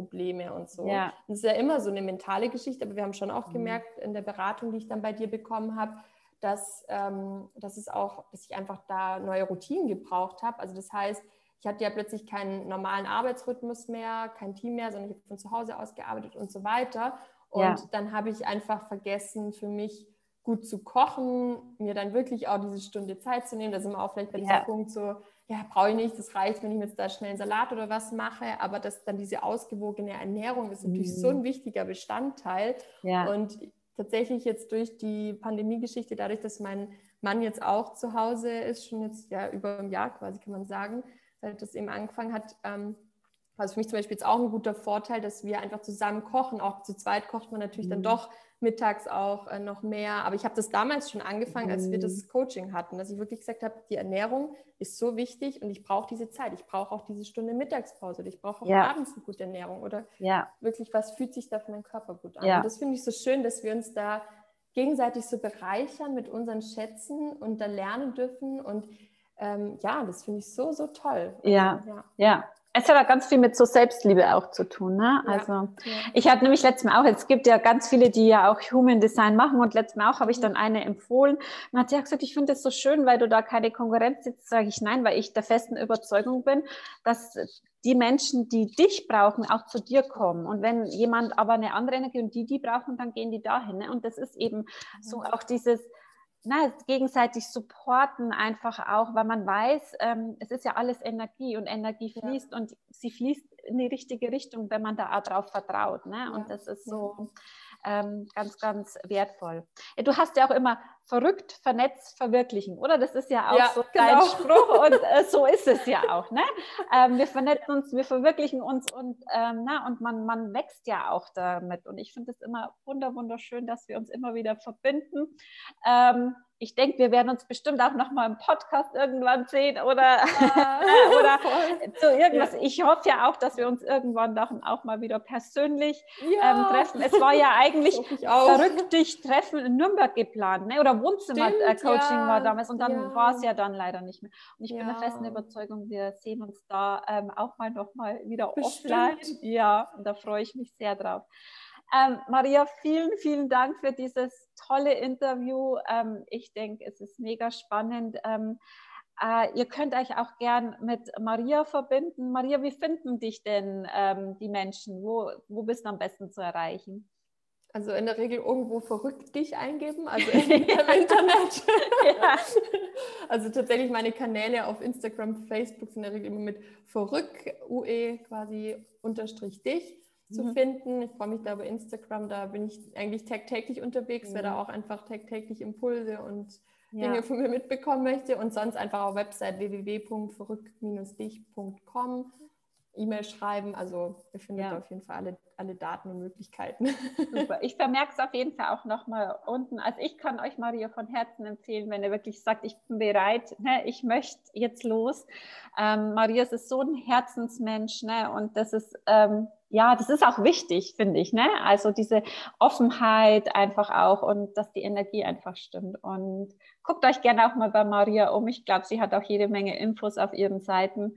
Hautprobleme und so. Ja. Das ist ja immer so eine mentale Geschichte, aber wir haben schon auch mhm. gemerkt in der Beratung, die ich dann bei dir bekommen habe, dass, ähm, dass es auch, dass ich einfach da neue Routinen gebraucht habe. Also das heißt, ich hatte ja plötzlich keinen normalen Arbeitsrhythmus mehr, kein Team mehr, sondern ich habe von zu Hause aus gearbeitet und so weiter. Und ja. dann habe ich einfach vergessen, für mich gut zu kochen, mir dann wirklich auch diese Stunde Zeit zu nehmen. Da sind wir auch vielleicht bei diesem Punkt so, ja, brauche ich nicht, das reicht, wenn ich mir jetzt da schnell einen Salat oder was mache. Aber dass dann diese ausgewogene Ernährung ist natürlich mhm. so ein wichtiger Bestandteil. Ja. Und tatsächlich jetzt durch die Pandemie-Geschichte, dadurch, dass mein Mann jetzt auch zu Hause ist, schon jetzt ja über ein Jahr quasi, kann man sagen, seit das eben angefangen hat, ähm, also für mich zum Beispiel jetzt auch ein guter Vorteil, dass wir einfach zusammen kochen. Auch zu zweit kocht man natürlich mhm. dann doch mittags auch äh, noch mehr. Aber ich habe das damals schon angefangen, als wir das mhm. Coaching hatten, dass ich wirklich gesagt habe, die Ernährung ist so wichtig und ich brauche diese Zeit. Ich brauche auch diese Stunde Mittagspause. Ich brauche auch ja. abends eine gute Ernährung oder ja. wirklich, was fühlt sich da für meinen Körper gut an. Ja. Und das finde ich so schön, dass wir uns da gegenseitig so bereichern mit unseren Schätzen und da lernen dürfen. Und ähm, ja, das finde ich so, so toll. Ja, also, ja. ja. Es hat auch ganz viel mit so Selbstliebe auch zu tun. Ne? Ja, also ja. ich hatte nämlich letztes Mal auch, es gibt ja ganz viele, die ja auch Human Design machen und letztes Mal auch habe ich dann eine empfohlen und hat sie ja gesagt, ich finde das so schön, weil du da keine Konkurrenz sitzt, sage ich nein, weil ich der festen Überzeugung bin, dass die Menschen, die dich brauchen, auch zu dir kommen. Und wenn jemand aber eine andere Energie und die die brauchen, dann gehen die dahin. Ne? Und das ist eben so auch dieses, na, gegenseitig supporten einfach auch, weil man weiß, ähm, es ist ja alles Energie und Energie fließt ja. und sie fließt in die richtige Richtung, wenn man da auch drauf vertraut. Ne? Ja. Und das ist so, ähm, ganz, ganz wertvoll. Ja, du hast ja auch immer verrückt, vernetzt, verwirklichen, oder? Das ist ja auch ja, so dein genau. Spruch und äh, so ist es ja auch. Ne? Ähm, wir vernetzen uns, wir verwirklichen uns und, ähm, na, und man, man wächst ja auch damit. Und ich finde es immer wunderschön, dass wir uns immer wieder verbinden. Ähm, ich denke, wir werden uns bestimmt auch noch mal im Podcast irgendwann sehen oder, ah, oder so irgendwas. Ja. Ich hoffe ja auch, dass wir uns irgendwann doch auch mal wieder persönlich ja. ähm, treffen. Es war ja eigentlich verrückt dich treffen in Nürnberg geplant, ne? oder Wohnzimmer-Coaching ja. war damals und dann war es ja dann leider nicht mehr. Und ich bin der festen Überzeugung, wir sehen uns da ähm, auch mal noch mal wieder bestimmt. offline. Ja, und da freue ich mich sehr drauf. Ähm, Maria, vielen, vielen Dank für dieses tolle Interview. Ähm, ich denke, es ist mega spannend. Ähm, äh, ihr könnt euch auch gern mit Maria verbinden. Maria, wie finden dich denn ähm, die Menschen? Wo, wo bist du am besten zu erreichen? Also in der Regel irgendwo verrückt dich eingeben, also im Internet. ja. Also tatsächlich meine Kanäle auf Instagram, Facebook sind in der Regel immer mit verrückt, UE quasi unterstrich dich zu mhm. finden. Ich freue mich da über Instagram, da bin ich eigentlich tagtäglich unterwegs, mhm. wer da mhm. auch einfach tagtäglich Impulse und ja. Dinge von mir mitbekommen möchte und sonst einfach auf Website www.verrückt-dich.com E-Mail schreiben. Also ihr findet ja. auf jeden Fall alle, alle Daten und Möglichkeiten. Super. Ich vermerke es auf jeden Fall auch nochmal unten. Also ich kann euch Maria von Herzen empfehlen, wenn ihr wirklich sagt, ich bin bereit, ne, ich möchte jetzt los. Ähm, Maria ist so ein Herzensmensch ne, und das ist ähm, ja, das ist auch wichtig, finde ich. Ne? Also diese Offenheit einfach auch und dass die Energie einfach stimmt. Und guckt euch gerne auch mal bei Maria um. Ich glaube, sie hat auch jede Menge Infos auf ihren Seiten.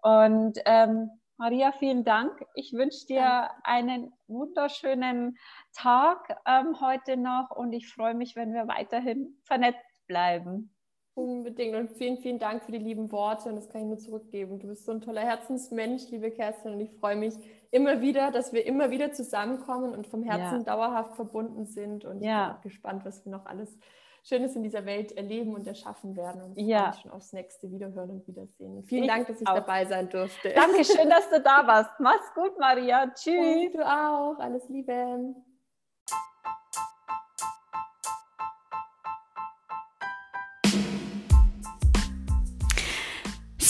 Und ähm, Maria, vielen Dank. Ich wünsche dir einen wunderschönen Tag ähm, heute noch und ich freue mich, wenn wir weiterhin vernetzt bleiben. Unbedingt und vielen, vielen Dank für die lieben Worte und das kann ich nur zurückgeben. Du bist so ein toller Herzensmensch, liebe Kerstin, und ich freue mich immer wieder, dass wir immer wieder zusammenkommen und vom Herzen ja. dauerhaft verbunden sind und ja. ich bin gespannt, was wir noch alles Schönes in dieser Welt erleben und erschaffen werden und ja. schon aufs nächste Wiederhören und Wiedersehen. Und vielen ich Dank, dass ich auch. dabei sein durfte. Dankeschön, dass du da warst. Mach's gut, Maria. Tschüss. Und du auch. Alles Liebe.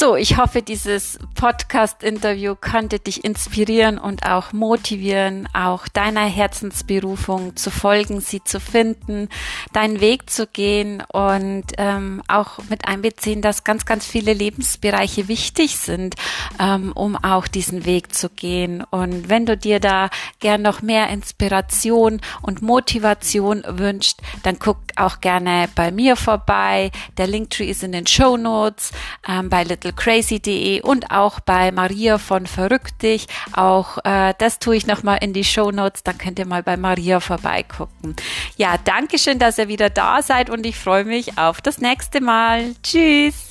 So, ich hoffe, dieses Podcast-Interview konnte dich inspirieren und auch motivieren, auch deiner Herzensberufung zu folgen, sie zu finden, deinen Weg zu gehen und ähm, auch mit einbeziehen, dass ganz, ganz viele Lebensbereiche wichtig sind, ähm, um auch diesen Weg zu gehen. Und wenn du dir da gern noch mehr Inspiration und Motivation wünscht, dann guck auch gerne bei mir vorbei. Der Linktree ist in den Show Notes ähm, bei Little littlecrazy.de und auch bei Maria von Verrückt dich. Auch äh, das tue ich nochmal in die Show Notes. Dann könnt ihr mal bei Maria vorbeigucken. Ja, danke schön, dass ihr wieder da seid und ich freue mich auf das nächste Mal. Tschüss.